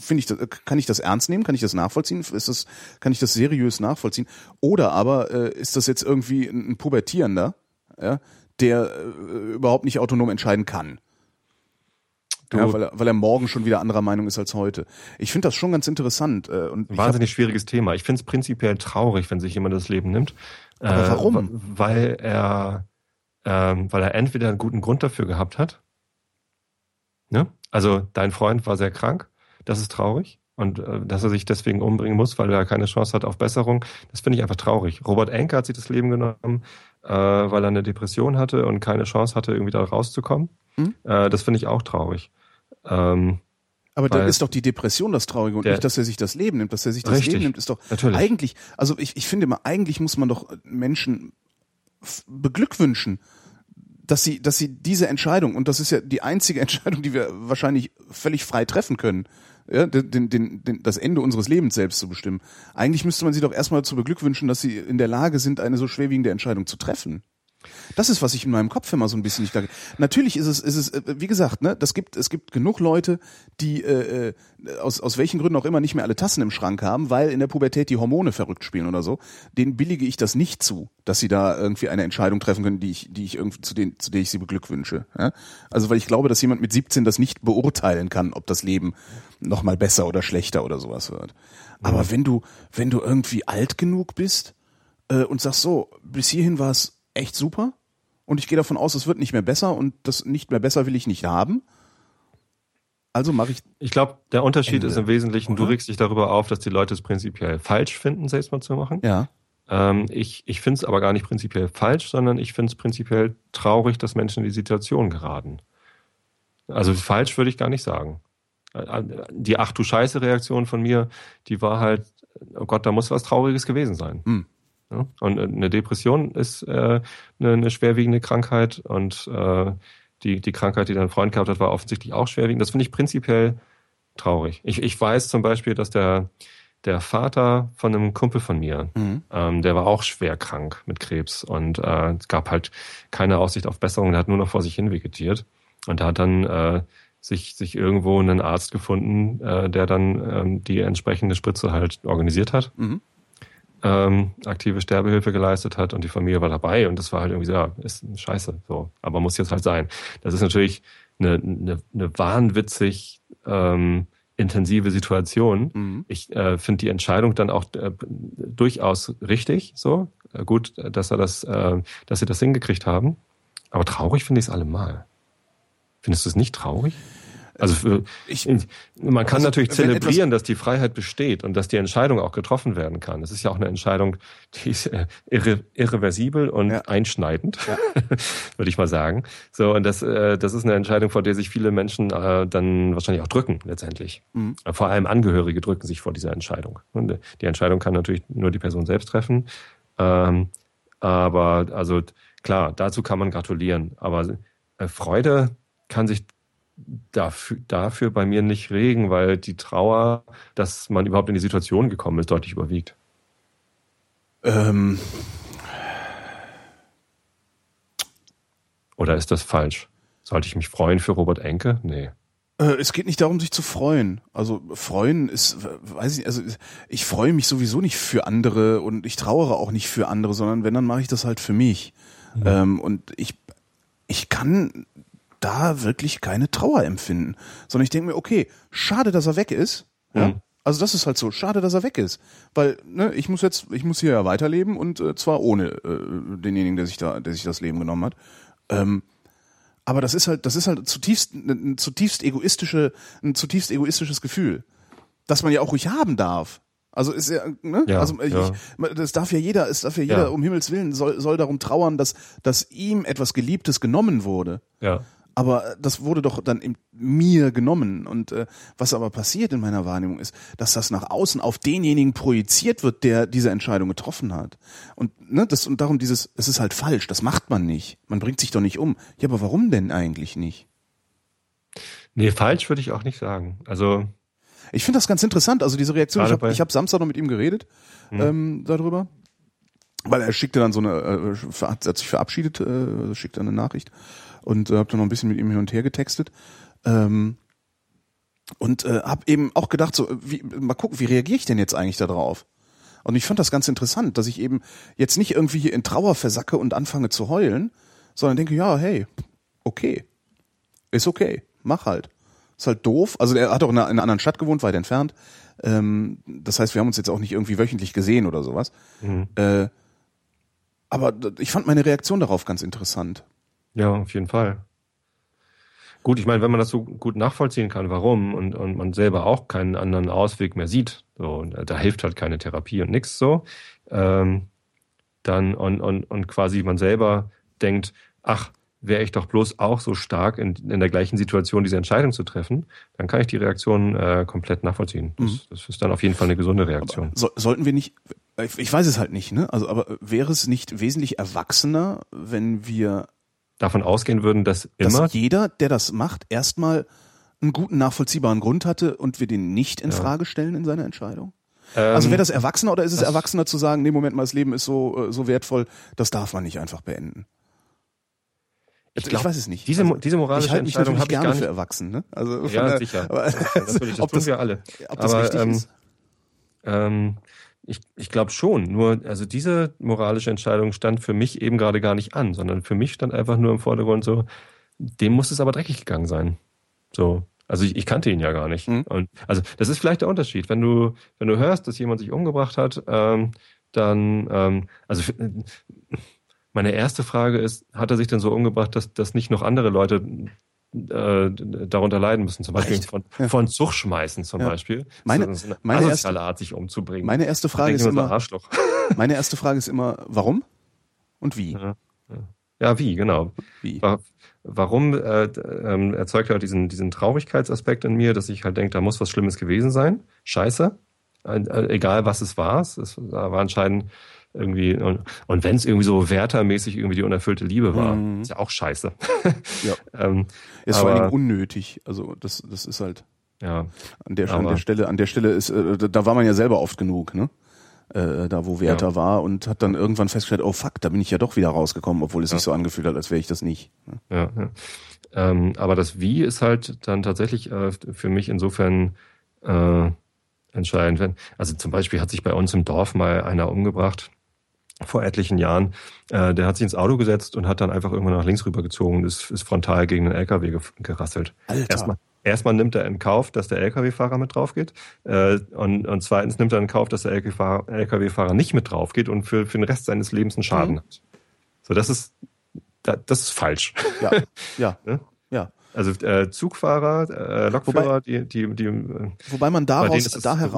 finde ich, das, kann ich das ernst nehmen? Kann ich das nachvollziehen? Ist das, kann ich das seriös nachvollziehen? Oder aber äh, ist das jetzt irgendwie ein, Pubertierender, ja, der äh, überhaupt nicht autonom entscheiden kann? Ja, weil, er, weil er morgen schon wieder anderer Meinung ist als heute. Ich finde das schon ganz interessant. Äh, und
Wahnsinnig hab, schwieriges Thema. Ich finde es prinzipiell traurig, wenn sich jemand das Leben nimmt.
Aber äh, warum?
Weil er, ähm, weil er entweder einen guten Grund dafür gehabt hat. Ne? Also dein Freund war sehr krank das ist traurig. Und äh, dass er sich deswegen umbringen muss, weil er keine Chance hat auf Besserung, das finde ich einfach traurig. Robert Enke hat sich das Leben genommen, äh, weil er eine Depression hatte und keine Chance hatte, irgendwie da rauszukommen. Mhm. Äh, das finde ich auch traurig. Ähm,
aber dann ist doch die Depression das Traurige und nicht, dass er sich das Leben nimmt. Dass er sich das
richtig,
Leben nimmt, ist doch
natürlich.
eigentlich, also ich, ich finde immer, eigentlich muss man doch Menschen beglückwünschen, dass sie, dass sie diese Entscheidung, und das ist ja die einzige <laughs> Entscheidung, die wir wahrscheinlich völlig frei treffen können, ja, den, den, den, das Ende unseres Lebens selbst zu bestimmen. Eigentlich müsste man sie doch erstmal dazu beglückwünschen, dass sie in der Lage sind, eine so schwerwiegende Entscheidung zu treffen. Das ist, was ich in meinem Kopf immer so ein bisschen nicht klar. Natürlich ist es, ist es, äh, wie gesagt, ne, das gibt, es gibt genug Leute, die äh, äh, aus, aus welchen Gründen auch immer nicht mehr alle Tassen im Schrank haben, weil in der Pubertät die Hormone verrückt spielen oder so. Denen billige ich das nicht zu, dass sie da irgendwie eine Entscheidung treffen können, die ich, die ich irgendwie zu denen, zu der ich sie beglückwünsche. Ja? Also weil ich glaube, dass jemand mit 17 das nicht beurteilen kann, ob das Leben noch mal besser oder schlechter oder sowas wird. Aber wenn du, wenn du irgendwie alt genug bist äh, und sagst so, bis hierhin war es echt super und ich gehe davon aus, es wird nicht mehr besser und das nicht mehr besser will ich nicht haben. Also mache ich.
Ich glaube, der Unterschied Ende, ist im Wesentlichen, oder? du regst dich darüber auf, dass die Leute es prinzipiell falsch finden, selbst mal zu machen.
Ja.
Ähm, ich ich finde es aber gar nicht prinzipiell falsch, sondern ich finde es prinzipiell traurig, dass Menschen in die Situation geraten. Also falsch würde ich gar nicht sagen. Äh, die Ach du Scheiße Reaktion von mir, die war halt, oh Gott, da muss was Trauriges gewesen sein. Hm. Ja? Und äh, eine Depression ist äh, eine, eine schwerwiegende Krankheit und äh, die, die Krankheit, die dein Freund gehabt hat, war offensichtlich auch schwerwiegend. Das finde ich prinzipiell traurig. Ich, ich weiß zum Beispiel, dass der, der Vater von einem Kumpel von mir, mhm. ähm, der war auch schwer krank mit Krebs und äh, es gab halt keine Aussicht auf Besserung, der hat nur noch vor sich hin vegetiert und da hat dann äh, sich, sich irgendwo einen Arzt gefunden, äh, der dann ähm, die entsprechende Spritze halt organisiert hat. Mhm ähm, aktive Sterbehilfe geleistet hat und die Familie war dabei und das war halt irgendwie so, ja, ist scheiße, so, aber muss jetzt halt sein. Das ist natürlich eine, eine, eine wahnwitzig ähm, intensive Situation. Mhm. Ich äh, finde die Entscheidung dann auch äh, durchaus richtig, so äh, gut, dass er das, äh, dass sie das hingekriegt haben. Aber traurig finde ich es allemal. Findest du es nicht traurig? Also für, ich, man kann also, natürlich zelebrieren, dass die Freiheit besteht und dass die Entscheidung auch getroffen werden kann. Das ist ja auch eine Entscheidung, die ist äh, irre, irreversibel und ja. einschneidend, ja. <laughs> würde ich mal sagen. So und das, äh, das ist eine Entscheidung, vor der sich viele Menschen äh, dann wahrscheinlich auch drücken letztendlich. Mhm. Vor allem Angehörige drücken sich vor dieser Entscheidung. Und die Entscheidung kann natürlich nur die Person selbst treffen. Ähm, aber also klar, dazu kann man gratulieren. Aber Freude kann sich dafür, dafür bei mir nicht regen, weil die Trauer, dass man überhaupt in die Situation gekommen ist, deutlich überwiegt.
Ähm.
Oder ist das falsch? Sollte ich mich freuen für Robert Enke? Nee.
Äh, es geht nicht darum, sich zu freuen. Also freuen ist, weiß ich, nicht, also ich freue mich sowieso nicht für andere und ich trauere auch nicht für andere, sondern wenn, dann mache ich das halt für mich. Mhm. Ähm, und ich, ich kann da wirklich keine Trauer empfinden, sondern ich denke mir, okay, schade, dass er weg ist. Ja? Mhm. Also das ist halt so, schade, dass er weg ist, weil ne, ich muss jetzt, ich muss hier ja weiterleben und äh, zwar ohne äh, denjenigen, der sich da, der sich das Leben genommen hat. Ähm, aber das ist halt, das ist halt zutiefst, ein zutiefst egoistische, ein zutiefst egoistisches Gefühl, das man ja auch ruhig haben darf. Also ist ja, ne? Ja, also ich, ja. das darf ja jeder, es darf ja jeder ja. um Himmels willen soll, soll darum trauern, dass dass ihm etwas Geliebtes genommen wurde.
Ja
aber das wurde doch dann in mir genommen. Und äh, was aber passiert in meiner Wahrnehmung ist, dass das nach außen auf denjenigen projiziert wird, der diese Entscheidung getroffen hat. Und ne, das und darum dieses, es ist halt falsch, das macht man nicht. Man bringt sich doch nicht um. Ja, aber warum denn eigentlich nicht?
Nee, falsch würde ich auch nicht sagen. Also
ich finde das ganz interessant. Also diese Reaktion. Ich habe hab Samstag noch mit ihm geredet hm. ähm, darüber, weil er schickte dann so eine, äh, hat sich verabschiedet, äh, schickte eine Nachricht und äh, habe dann noch ein bisschen mit ihm hin und her getextet. Ähm, und äh, habe eben auch gedacht, so wie, mal gucken, wie reagiere ich denn jetzt eigentlich darauf? Und ich fand das ganz interessant, dass ich eben jetzt nicht irgendwie hier in Trauer versacke und anfange zu heulen, sondern denke, ja, hey, okay, ist okay, mach halt. Ist halt doof. Also er hat auch in einer, in einer anderen Stadt gewohnt, weit entfernt. Ähm, das heißt, wir haben uns jetzt auch nicht irgendwie wöchentlich gesehen oder sowas. Mhm. Äh, aber ich fand meine Reaktion darauf ganz interessant.
Ja, auf jeden Fall. Gut, ich meine, wenn man das so gut nachvollziehen kann, warum und, und man selber auch keinen anderen Ausweg mehr sieht, so, da hilft halt keine Therapie und nichts so, ähm, dann und, und, und quasi man selber denkt, ach, wäre ich doch bloß auch so stark in, in der gleichen Situation diese Entscheidung zu treffen, dann kann ich die Reaktion äh, komplett nachvollziehen. Das, mhm. das ist dann auf jeden Fall eine gesunde Reaktion.
So, sollten wir nicht, ich weiß es halt nicht, ne? Also, aber wäre es nicht wesentlich erwachsener, wenn wir
davon ausgehen würden, dass immer.
Dass jeder, der das macht, erstmal einen guten, nachvollziehbaren Grund hatte und wir den nicht in ja. Frage stellen in seiner Entscheidung? Ähm, also wäre das erwachsener oder ist es erwachsener zu sagen, nee, Moment mal, das Leben ist so, äh, so wertvoll, das darf man nicht einfach beenden?
Ich, glaub, ich weiß es nicht. Diese, also, diese moralische ich Entscheidung habe ich nicht
für erwachsen, ne? Also
ja, der, sicher. Aber, <laughs> das, das tun wir alle.
Ob das aber, richtig ähm, ist?
Ähm, ich, ich glaube schon. Nur, also diese moralische Entscheidung stand für mich eben gerade gar nicht an, sondern für mich stand einfach nur im Vordergrund so, dem muss es aber dreckig gegangen sein. So. Also ich, ich kannte ihn ja gar nicht. Mhm. Und also das ist vielleicht der Unterschied. Wenn du, wenn du hörst, dass jemand sich umgebracht hat, ähm, dann, ähm, also meine erste Frage ist, hat er sich denn so umgebracht, dass, dass nicht noch andere Leute äh, darunter leiden müssen, zum Beispiel von, ja. von Zug schmeißen zum ja. Beispiel.
Meine, das ist eine meine erste,
Art, sich umzubringen.
Meine erste Frage ist immer, Arschloch. <laughs> meine erste Frage ist immer, warum und wie?
Ja, ja wie, genau. Wie? Warum äh, äh, erzeugt er halt diesen, diesen Traurigkeitsaspekt in mir, dass ich halt denke, da muss was Schlimmes gewesen sein. Scheiße. Äh, egal was es war. Es war anscheinend irgendwie und, und wenn es irgendwie so wertermäßig irgendwie die unerfüllte Liebe war, mhm. ist ja auch scheiße.
ja. <laughs> ähm, ist vor allen Dingen unnötig. Also das, das ist halt
ja.
an der, an der Stelle, an der Stelle ist, äh, da war man ja selber oft genug, ne? Äh, da wo Werther ja. war und hat dann irgendwann festgestellt, oh fuck, da bin ich ja doch wieder rausgekommen, obwohl es ja. sich so angefühlt hat, als wäre ich das nicht.
Ne? Ja, ja. Ähm, aber das Wie ist halt dann tatsächlich äh, für mich insofern äh, entscheidend. Also zum Beispiel hat sich bei uns im Dorf mal einer umgebracht, vor etlichen Jahren, äh, der hat sich ins Auto gesetzt und hat dann einfach irgendwann nach links rübergezogen und ist, ist frontal gegen den LKW gerasselt.
Alter.
Erstmal, erstmal nimmt er in Kauf, dass der LKW-Fahrer mit drauf geht äh, und, und zweitens nimmt er in Kauf, dass der LKW-Fahrer nicht mit drauf geht und für, für den Rest seines Lebens einen Schaden mhm. hat. So, das ist, das ist falsch.
Ja, ja. <laughs>
Also äh, Zugfahrer, äh, Lokführer, wobei, die, die, die,
äh, wobei man daraus daher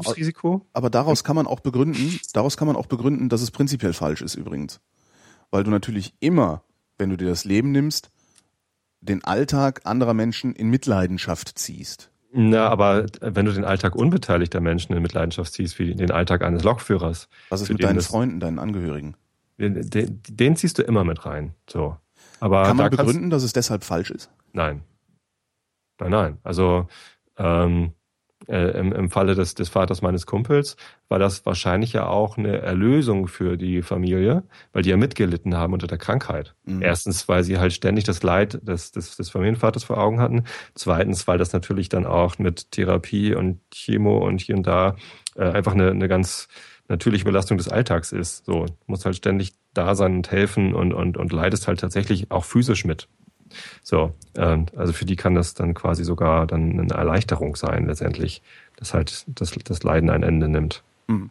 aber daraus kann man auch begründen, daraus kann man auch begründen, dass es prinzipiell falsch ist übrigens, weil du natürlich immer, wenn du dir das Leben nimmst, den Alltag anderer Menschen in Mitleidenschaft ziehst.
Na, aber wenn du den Alltag unbeteiligter Menschen in Mitleidenschaft ziehst, wie den Alltag eines Lokführers.
Was ist mit deinen Freunden, deinen Angehörigen?
Den, den, den, ziehst du immer mit rein. So. Aber
Kann man begründen, dass es deshalb falsch ist?
Nein. Nein, nein. Also ähm, äh, im, im Falle des, des Vaters meines Kumpels war das wahrscheinlich ja auch eine Erlösung für die Familie, weil die ja mitgelitten haben unter der Krankheit. Mhm. Erstens, weil sie halt ständig das Leid des, des, des Familienvaters vor Augen hatten. Zweitens, weil das natürlich dann auch mit Therapie und Chemo und hier und da äh, einfach eine, eine ganz natürliche Belastung des Alltags ist. So, muss halt ständig da sein und helfen und, und, und leidest halt tatsächlich auch physisch mit. So, ähm, also für die kann das dann quasi sogar dann eine Erleichterung sein, letztendlich, dass halt das, das Leiden ein Ende nimmt. Mhm.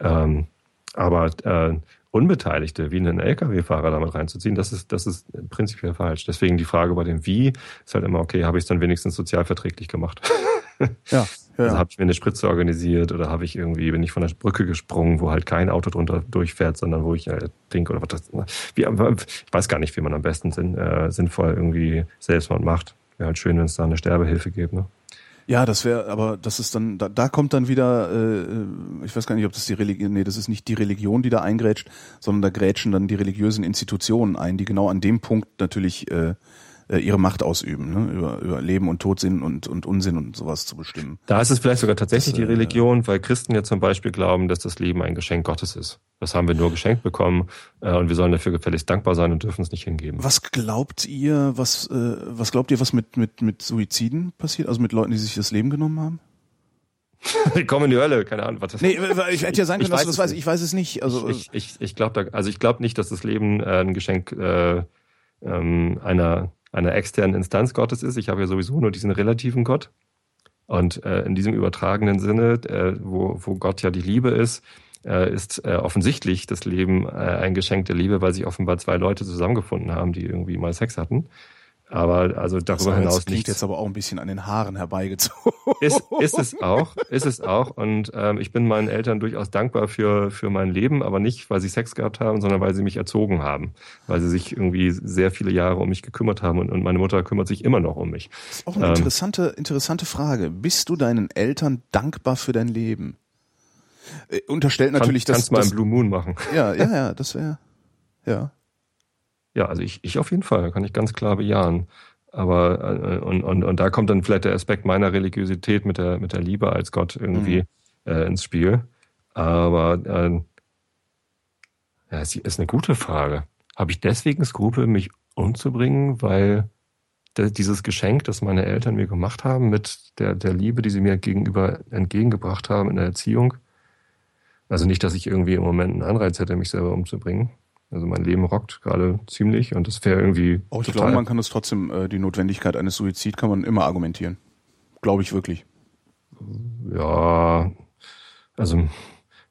Ähm, aber äh, Unbeteiligte wie einen Lkw-Fahrer damit reinzuziehen, das ist, das ist prinzipiell falsch. Deswegen die Frage bei dem Wie ist halt immer, okay, habe ich es dann wenigstens sozialverträglich gemacht?
ja. <laughs> Ja.
Also habe ich mir eine Spritze organisiert oder habe ich irgendwie, bin ich von der Brücke gesprungen, wo halt kein Auto drunter durchfährt, sondern wo ich äh, trinke oder was das. Wie, ich weiß gar nicht, wie man am besten sinn, äh, sinnvoll irgendwie Selbstmord macht. Wäre halt schön, wenn es da eine Sterbehilfe gibt, ne?
Ja, das wäre, aber das ist dann, da, da kommt dann wieder, äh, ich weiß gar nicht, ob das die Religion, nee, das ist nicht die Religion, die da eingrätscht, sondern da grätschen dann die religiösen Institutionen ein, die genau an dem Punkt natürlich äh, äh, ihre Macht ausüben, ne? über, über Leben und Tod, Sinn und, und Unsinn und sowas zu bestimmen.
Da ist es vielleicht sogar tatsächlich das, die äh, Religion, weil Christen ja zum Beispiel glauben, dass das Leben ein Geschenk Gottes ist. Das haben wir nur geschenkt bekommen äh, und wir sollen dafür gefälligst dankbar sein und dürfen es nicht hingeben.
Was glaubt ihr, was, äh, was glaubt ihr, was mit, mit, mit Suiziden passiert? Also mit Leuten, die sich das Leben genommen haben? <laughs>
die kommen in die Hölle, keine Ahnung, was
das Nee, ich hätte ja sagen können, dass du das weißt, ich weiß es nicht. Also,
ich, ich, ich glaube also ich glaube nicht, dass das Leben äh, ein Geschenk äh, ähm, einer einer externen Instanz Gottes ist. Ich habe ja sowieso nur diesen relativen Gott. Und äh, in diesem übertragenen Sinne, äh, wo, wo Gott ja die Liebe ist, äh, ist äh, offensichtlich das Leben äh, ein Geschenk der Liebe, weil sich offenbar zwei Leute zusammengefunden haben, die irgendwie mal Sex hatten. Aber also darüber das hinaus
das klingt jetzt aber auch ein bisschen an den Haaren herbeigezogen.
Ist, ist es auch, ist es auch. Und ähm, ich bin meinen Eltern durchaus dankbar für für mein Leben, aber nicht, weil sie Sex gehabt haben, sondern weil sie mich erzogen haben, weil sie sich irgendwie sehr viele Jahre um mich gekümmert haben und, und meine Mutter kümmert sich immer noch um mich.
Das ist auch eine ähm, interessante interessante Frage. Bist du deinen Eltern dankbar für dein Leben? Äh, unterstellt natürlich,
kann, dass kannst
das,
mal einen Blue Moon machen.
Ja, ja, ja, das wäre ja.
Ja, also ich, ich auf jeden Fall, kann ich ganz klar bejahen. Aber äh, und, und, und da kommt dann vielleicht der Aspekt meiner Religiosität mit der, mit der Liebe als Gott irgendwie mhm. äh, ins Spiel. Aber äh, ja, es ist eine gute Frage. Habe ich deswegen Skrupel, mich umzubringen, weil dieses Geschenk, das meine Eltern mir gemacht haben, mit der, der Liebe, die sie mir gegenüber entgegengebracht haben in der Erziehung, also nicht, dass ich irgendwie im Moment einen Anreiz hätte, mich selber umzubringen, also mein Leben rockt gerade ziemlich und das wäre irgendwie.
Oh, ich glaube, man kann das trotzdem, äh, die Notwendigkeit eines Suizid kann man immer argumentieren. Glaube ich wirklich.
Ja, also,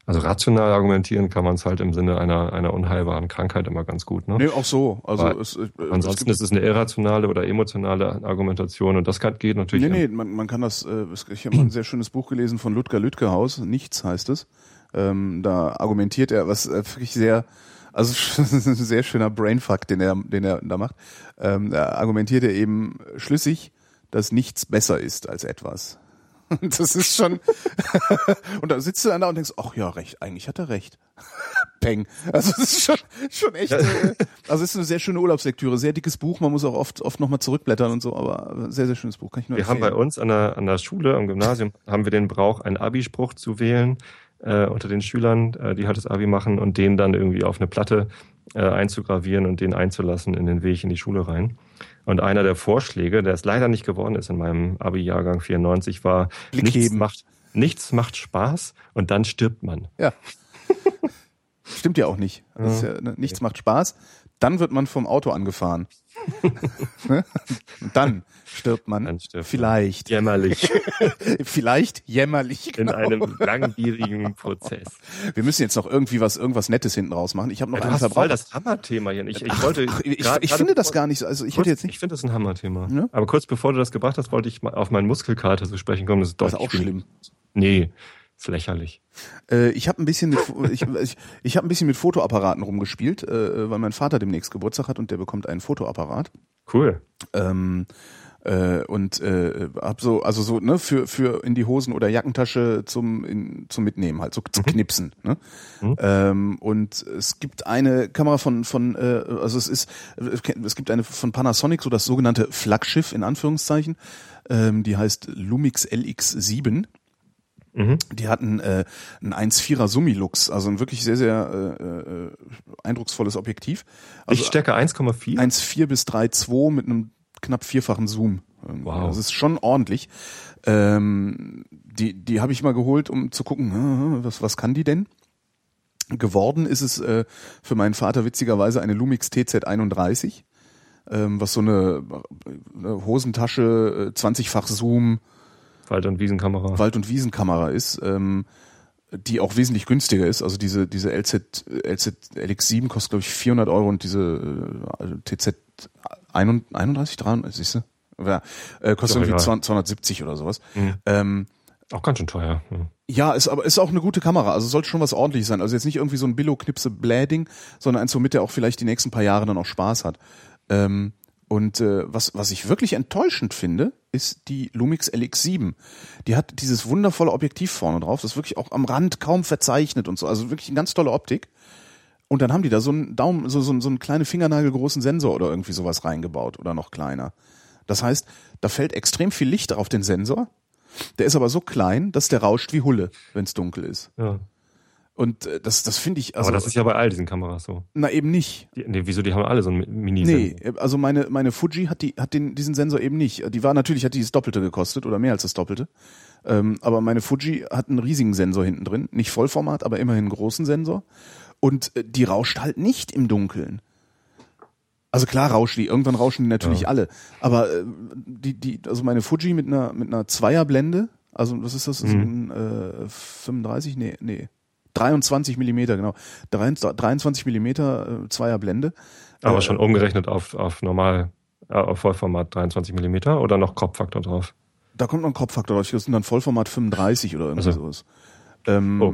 also rational argumentieren kann man es halt im Sinne einer, einer unheilbaren Krankheit immer ganz gut. Ne?
Nee, auch so. Also es,
äh, ansonsten es ist es eine irrationale oder emotionale Argumentation und das kann, geht natürlich.
Nee, nee, man, man kann das, äh, ich habe mal ein sehr schönes Buch gelesen von Ludger Lütgehaus, Nichts heißt es. Ähm, da argumentiert er, was äh, wirklich sehr also <laughs> ein sehr schöner Brainfuck, den er, den er da macht. Ähm, da argumentiert er eben schlüssig, dass nichts besser ist als etwas. <laughs> Das ist schon. <laughs> und da sitzt du dann da und denkst, ach ja, recht, eigentlich hat er recht. Peng. Also das ist schon, schon echt. Äh, also es ist eine sehr schöne Urlaubslektüre, sehr dickes Buch. Man muss auch oft, oft nochmal zurückblättern und so, aber sehr, sehr schönes Buch. Kann ich nur
wir empfehlen. haben bei uns an der, an der Schule, am Gymnasium, haben wir den Brauch, einen Abispruch zu wählen äh, unter den Schülern, äh, die halt das Abi machen und den dann irgendwie auf eine Platte äh, einzugravieren und den einzulassen in den Weg in die Schule rein. Und einer der Vorschläge, der es leider nicht geworden ist in meinem Abi-Jahrgang 94, war, nichts macht, nichts macht Spaß und dann stirbt man.
Ja. <laughs> Stimmt ja auch nicht. Ja, ne, nichts macht Spaß, dann wird man vom Auto angefahren. Ne? Und dann stirbt man. Dann stirbt Vielleicht.
Man. Jämmerlich.
Vielleicht jämmerlich. <laughs>
Genau. In einem langwierigen Prozess.
Wir müssen jetzt noch irgendwie was, irgendwas Nettes hinten raus machen. Ich habe noch ja,
hast voll das Hammerthema hier. Ich, ich wollte.
Ach, ich, ich finde das gar nicht so. Also ich
kurz,
hätte jetzt nicht.
Ich finde das ein Hammerthema. Ja? Aber kurz bevor du das gebracht hast, wollte ich mal auf meinen Muskelkater zu sprechen kommen. Das ist doch das
ist auch schlimm.
Nee. Ist lächerlich.
Äh, ich habe ein bisschen mit ich, ich, ich habe ein bisschen mit Fotoapparaten rumgespielt, äh, weil mein Vater demnächst Geburtstag hat und der bekommt einen Fotoapparat.
Cool.
Ähm, Äh, und äh, hab so, also so, ne, für, für in die Hosen oder Jackentasche zum, in, zum Mitnehmen, halt, so zum
Mhm.
Knipsen. Ne? Ähm, und es gibt eine Kamera von, von äh, also es ist, es gibt eine von Panasonic, so das sogenannte Flaggschiff in Anführungszeichen, ähm, die heißt Lumix LX7.
Mhm.
Die hatten äh, ein 1,4er Summilux, also ein wirklich sehr, sehr äh, äh, eindrucksvolles Objektiv. Also
Lichtstärke 1,4?
1,4 bis 3,2 mit einem knapp vierfachen Zoom.
Wow.
Das ist schon ordentlich. Ähm, die die habe ich mal geholt, um zu gucken, hm, was, was kann die denn? Geworden ist es äh, für meinen Vater witzigerweise eine Lumix TZ31, ähm, was so eine, eine Hosentasche, äh, 20-fach Zoom,
Wald- und Wiesenkamera.
Wald- und Wiesenkamera ist, ähm, die auch wesentlich günstiger ist. Also diese diese LZ LZ LX7 kostet glaube ich 400 Euro und diese äh, TZ 31 33 siehst du? Ja, äh, kostet
Ja,
irgendwie
ja.
200 270 oder sowas.
Mhm.
Ähm,
Auch ganz schön teuer. Ja.
ja, ist aber ist auch eine gute Kamera. Also sollte schon was ordentliches sein. Also jetzt nicht irgendwie so ein Billo-Knipse Bläding, sondern eins, womit er auch vielleicht die nächsten paar Jahre dann auch Spaß hat. Ähm, und äh, was was ich wirklich enttäuschend finde, ist die Lumix LX7. Die hat dieses wundervolle Objektiv vorne drauf, das ist wirklich auch am Rand kaum verzeichnet und so. Also wirklich eine ganz tolle Optik. Und dann haben die da so einen Daumen, so, so, so einen kleinen Fingernagelgroßen Sensor oder irgendwie sowas reingebaut oder noch kleiner. Das heißt, da fällt extrem viel Licht auf den Sensor. Der ist aber so klein, dass der rauscht wie Hulle, wenn es dunkel ist.
Ja.
Und äh, das, das finde ich, also,
Aber das ist ja bei all diesen Kameras so.
na eben nicht.
Die, nee, wieso, die haben alle so einen mini
Nee, also meine, meine Fuji hat die, hat den, diesen Sensor eben nicht. Die war natürlich, hat die das Doppelte gekostet oder mehr als das Doppelte. Ähm, aber meine Fuji hat einen riesigen Sensor hinten drin. Nicht Vollformat, aber immerhin einen großen Sensor. Und äh, die rauscht halt nicht im Dunkeln. Also klar rauschen die, irgendwann rauschen die natürlich
Ja.
alle. Aber äh, die, die, also meine Fuji mit einer, mit einer Zweierblende, also was ist das?
Mhm.
ein, äh, 35? Nee, nee. 23 Millimeter, genau. 23 Millimeter äh, Zweierblende.
Aber
Äh,
schon umgerechnet auf, auf normal, äh, auf Vollformat 23 Millimeter oder noch Kropffaktor drauf?
Da kommt noch ein Kropffaktor drauf. Das sind dann Vollformat 35 oder irgendwie
Also.
sowas. Ähm,
Oh.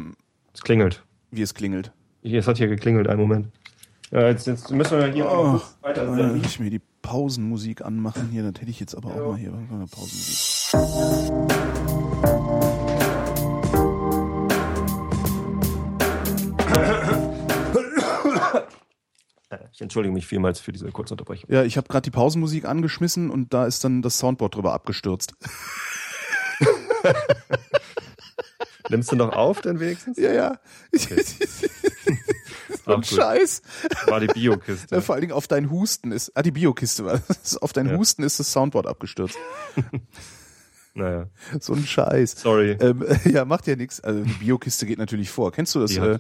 Es klingelt.
Wie es klingelt.
Es hat hier geklingelt, einen Moment. Ja, jetzt, jetzt müssen wir hier
Oh.
weiter
Äh, will ich mir die Pausenmusik anmachen hier, das hätte ich jetzt aber auch mal hier. Mal, Pausenmusik.
Ich entschuldige mich vielmals für diese kurze Unterbrechung.
Ja, ich habe gerade die Pausenmusik angeschmissen und da ist dann das Soundboard drüber abgestürzt. <laughs>
Nimmst du noch auf, denn wenigstens?
Ja, ja. so <laughs>
Auch
ein. Scheiß.
War die Biokiste.
Ja, vor allen Dingen auf dein Husten ist, ah, die Biokiste war das. Auf dein
Ja.
Husten ist das Soundboard abgestürzt. <laughs>
Naja,
So ein Scheiß.
sorry.
Ähm, ja, macht ja nichts. Also die Biokiste geht natürlich vor. Kennst du das äh,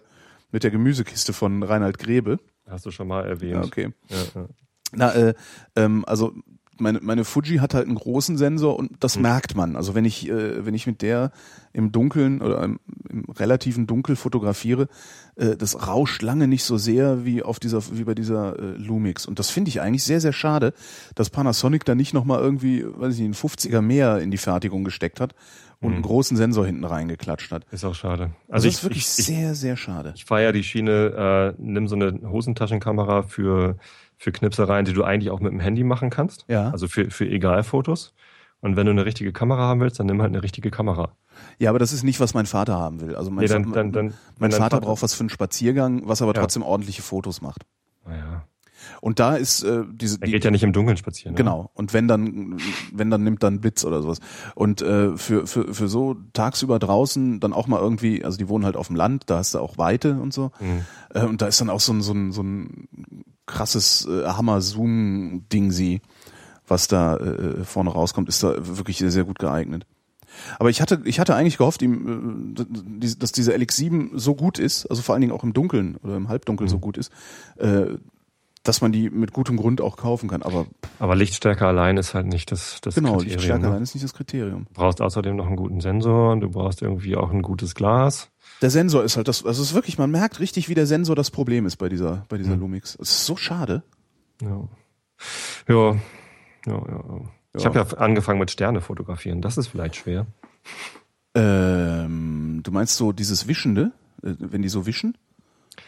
mit der Gemüsekiste von Reinhard Grebe?
Hast du schon mal erwähnt.
Ja, okay.
Ja, ja.
Na, äh, ähm, also meine, meine Fuji hat halt einen großen Sensor und das
Hm.
merkt man. Also wenn ich, äh, wenn ich mit der im Dunkeln oder im, im relativen Dunkel fotografiere, äh, das rauscht lange nicht so sehr wie auf dieser, wie bei dieser äh, Lumix. Und das finde ich eigentlich sehr, sehr schade, dass Panasonic da nicht nochmal irgendwie, weiß ich nicht, einen 50er mehr in die Fertigung gesteckt hat und einen großen Sensor hinten reingeklatscht hat.
Ist auch schade.
Also
Also
das ist
ich,
wirklich
ich, ich,
sehr, sehr schade.
ich feiere die Schiene, äh, nimm so eine Hosentaschenkamera für, für Knipsereien, die du eigentlich auch mit dem Handy machen kannst.
Ja.
Also für, für Egalfotos. Und wenn du eine richtige Kamera haben willst, dann nimm halt eine richtige Kamera.
Ja, aber das ist nicht, was mein Vater haben will. Also mein,
Nee, dann-
Vater,
dann- dann-
mein Vater
Vater-
braucht was für einen Spaziergang, was aber
Ja.
trotzdem ordentliche Fotos macht.
Naja.
Und da ist äh, diese
Er
die,
geht ja nicht im Dunkeln spazieren. ne?
genau. Und wenn dann, wenn dann nimmt dann Blitz oder sowas. Und äh, für für für so tagsüber draußen dann auch mal irgendwie, also die wohnen halt auf dem Land, da hast du auch Weite und so.
Mhm.
Äh, und da ist dann auch so ein so ein so ein krasses äh, Hammer Zoom Ding sie, was da äh, vorne rauskommt, ist da wirklich sehr sehr gut geeignet. Aber ich hatte, ich hatte eigentlich gehofft, ihm, äh, die- dass diese LX7 so gut ist, also vor allen Dingen auch im Dunkeln oder im Halbdunkel so gut ist, äh, dass man die mit gutem Grund auch kaufen kann. Aber
Aber Lichtstärke allein ist halt nicht das, das
genau,
Kriterium.
Lichtstärke
ne?
allein ist nicht das Kriterium.
Du brauchst außerdem noch einen guten Sensor, du brauchst irgendwie auch ein gutes Glas.
Der Sensor ist halt das, also es ist wirklich, man merkt richtig, wie der Sensor das Problem ist bei dieser, bei
Mhm.
dieser Lumix. Es ist so schade.
Ja. Ja, ja, ja. ja. Ich habe ja angefangen mit Sterne fotografieren. Das ist vielleicht schwer.
Ähm, du meinst so dieses Wischende, äh, wenn die so wischen,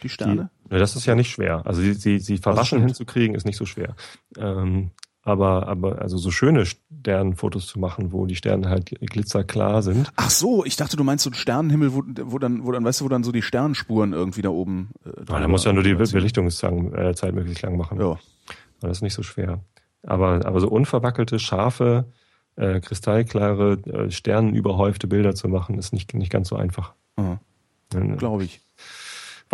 die
Die,
Sterne?
ja, das ist ja nicht schwer. Also sie, sie, sie verwaschen
stimmt.
hinzukriegen ist nicht so schwer. Ähm, aber, aber also so schöne Sternenfotos zu machen, wo die Sterne halt glitzerklar sind.
Ach so, ich dachte, du meinst so einen Sternenhimmel, wo, wo dann, wo dann, weißt du, wo dann so die Sternenspuren irgendwie da oben.
Äh, ah, da muss ja nur die Belichtungszeit äh, möglichst lang machen.
Ja.
Das ist nicht so schwer. Aber, aber so unverwackelte, scharfe, äh, kristallklare, äh, sternenüberhäufte Bilder zu machen, ist nicht, nicht ganz so einfach.
Mhm. Glaube ich.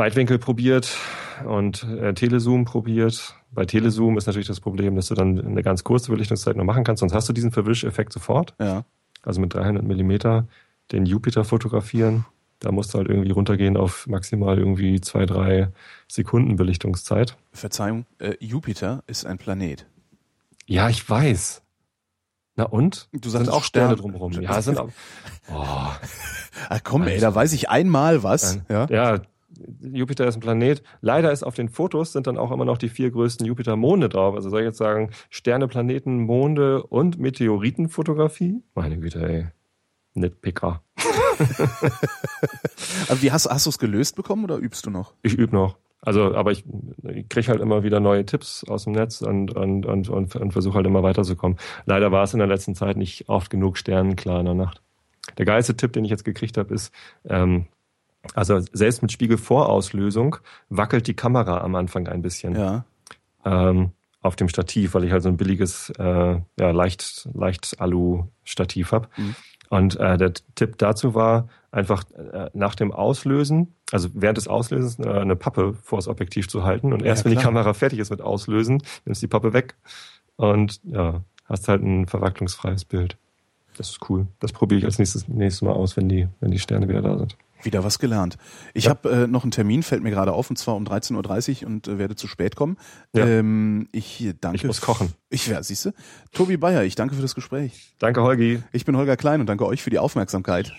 Weitwinkel probiert und äh, Telezoom probiert. Bei Telezoom ist natürlich das Problem, dass du dann eine ganz kurze Belichtungszeit noch machen kannst, sonst hast du diesen Verwischeffekt sofort.
Ja.
Also mit 300 Millimeter den Jupiter fotografieren. Da musst du halt irgendwie runtergehen auf maximal irgendwie zwei, drei Sekunden Belichtungszeit.
Verzeihung, äh, Jupiter ist ein Planet.
Ja, ich weiß. Na und?
Du sagst sind auch Sterne drumherum.
Ja, sind auch. <laughs>
Oh. Ach komm, ey, da weiß ich einmal was.
Ja, ja Jupiter ist ein Planet. Leider ist auf den Fotos sind dann auch immer noch die vier größten Jupiter-Monde drauf. Also soll ich jetzt sagen, Sterne, Planeten, Monde und Meteoritenfotografie? Meine Güte, ey. Nitpicker. <laughs>
Aber wie hast, hast du es gelöst bekommen oder übst du noch?
Ich übe noch. Also, aber ich, ich kriege halt immer wieder neue Tipps aus dem Netz und, und, und, und, und versuche halt immer weiterzukommen. Leider war es in der letzten Zeit nicht oft genug sternenklar in der Nacht. Der geilste Tipp, den ich jetzt gekriegt habe, ist, ähm, also selbst mit Spiegelvorauslösung wackelt die Kamera am Anfang ein bisschen.
Ja.
Ähm, auf dem Stativ, weil ich halt so ein billiges, äh, ja, leicht, leicht Alu-Stativ habe. Mhm. Und äh, der Tipp dazu war, einfach äh, nach dem Auslösen, also während des Auslösens äh, eine Pappe vor das Objektiv zu halten und erst ja, wenn die Kamera fertig ist mit Auslösen, nimmst du die Pappe weg und ja, hast halt ein verwacklungsfreies Bild. Das ist cool. Das probiere ich als nächstes, nächstes Mal aus, wenn die, wenn die Sterne wieder da sind.
Wieder was gelernt. Ich ja. habe äh, noch einen Termin, fällt mir gerade auf, und zwar um 13.30 Uhr und äh, werde zu spät kommen. Ja. Ähm, ich danke.
Ich muss kochen.
Ich ja, siehst du? Tobi Bayer, ich danke für das Gespräch.
Danke, Holgi.
Ich bin Holger Klein und danke euch für die Aufmerksamkeit.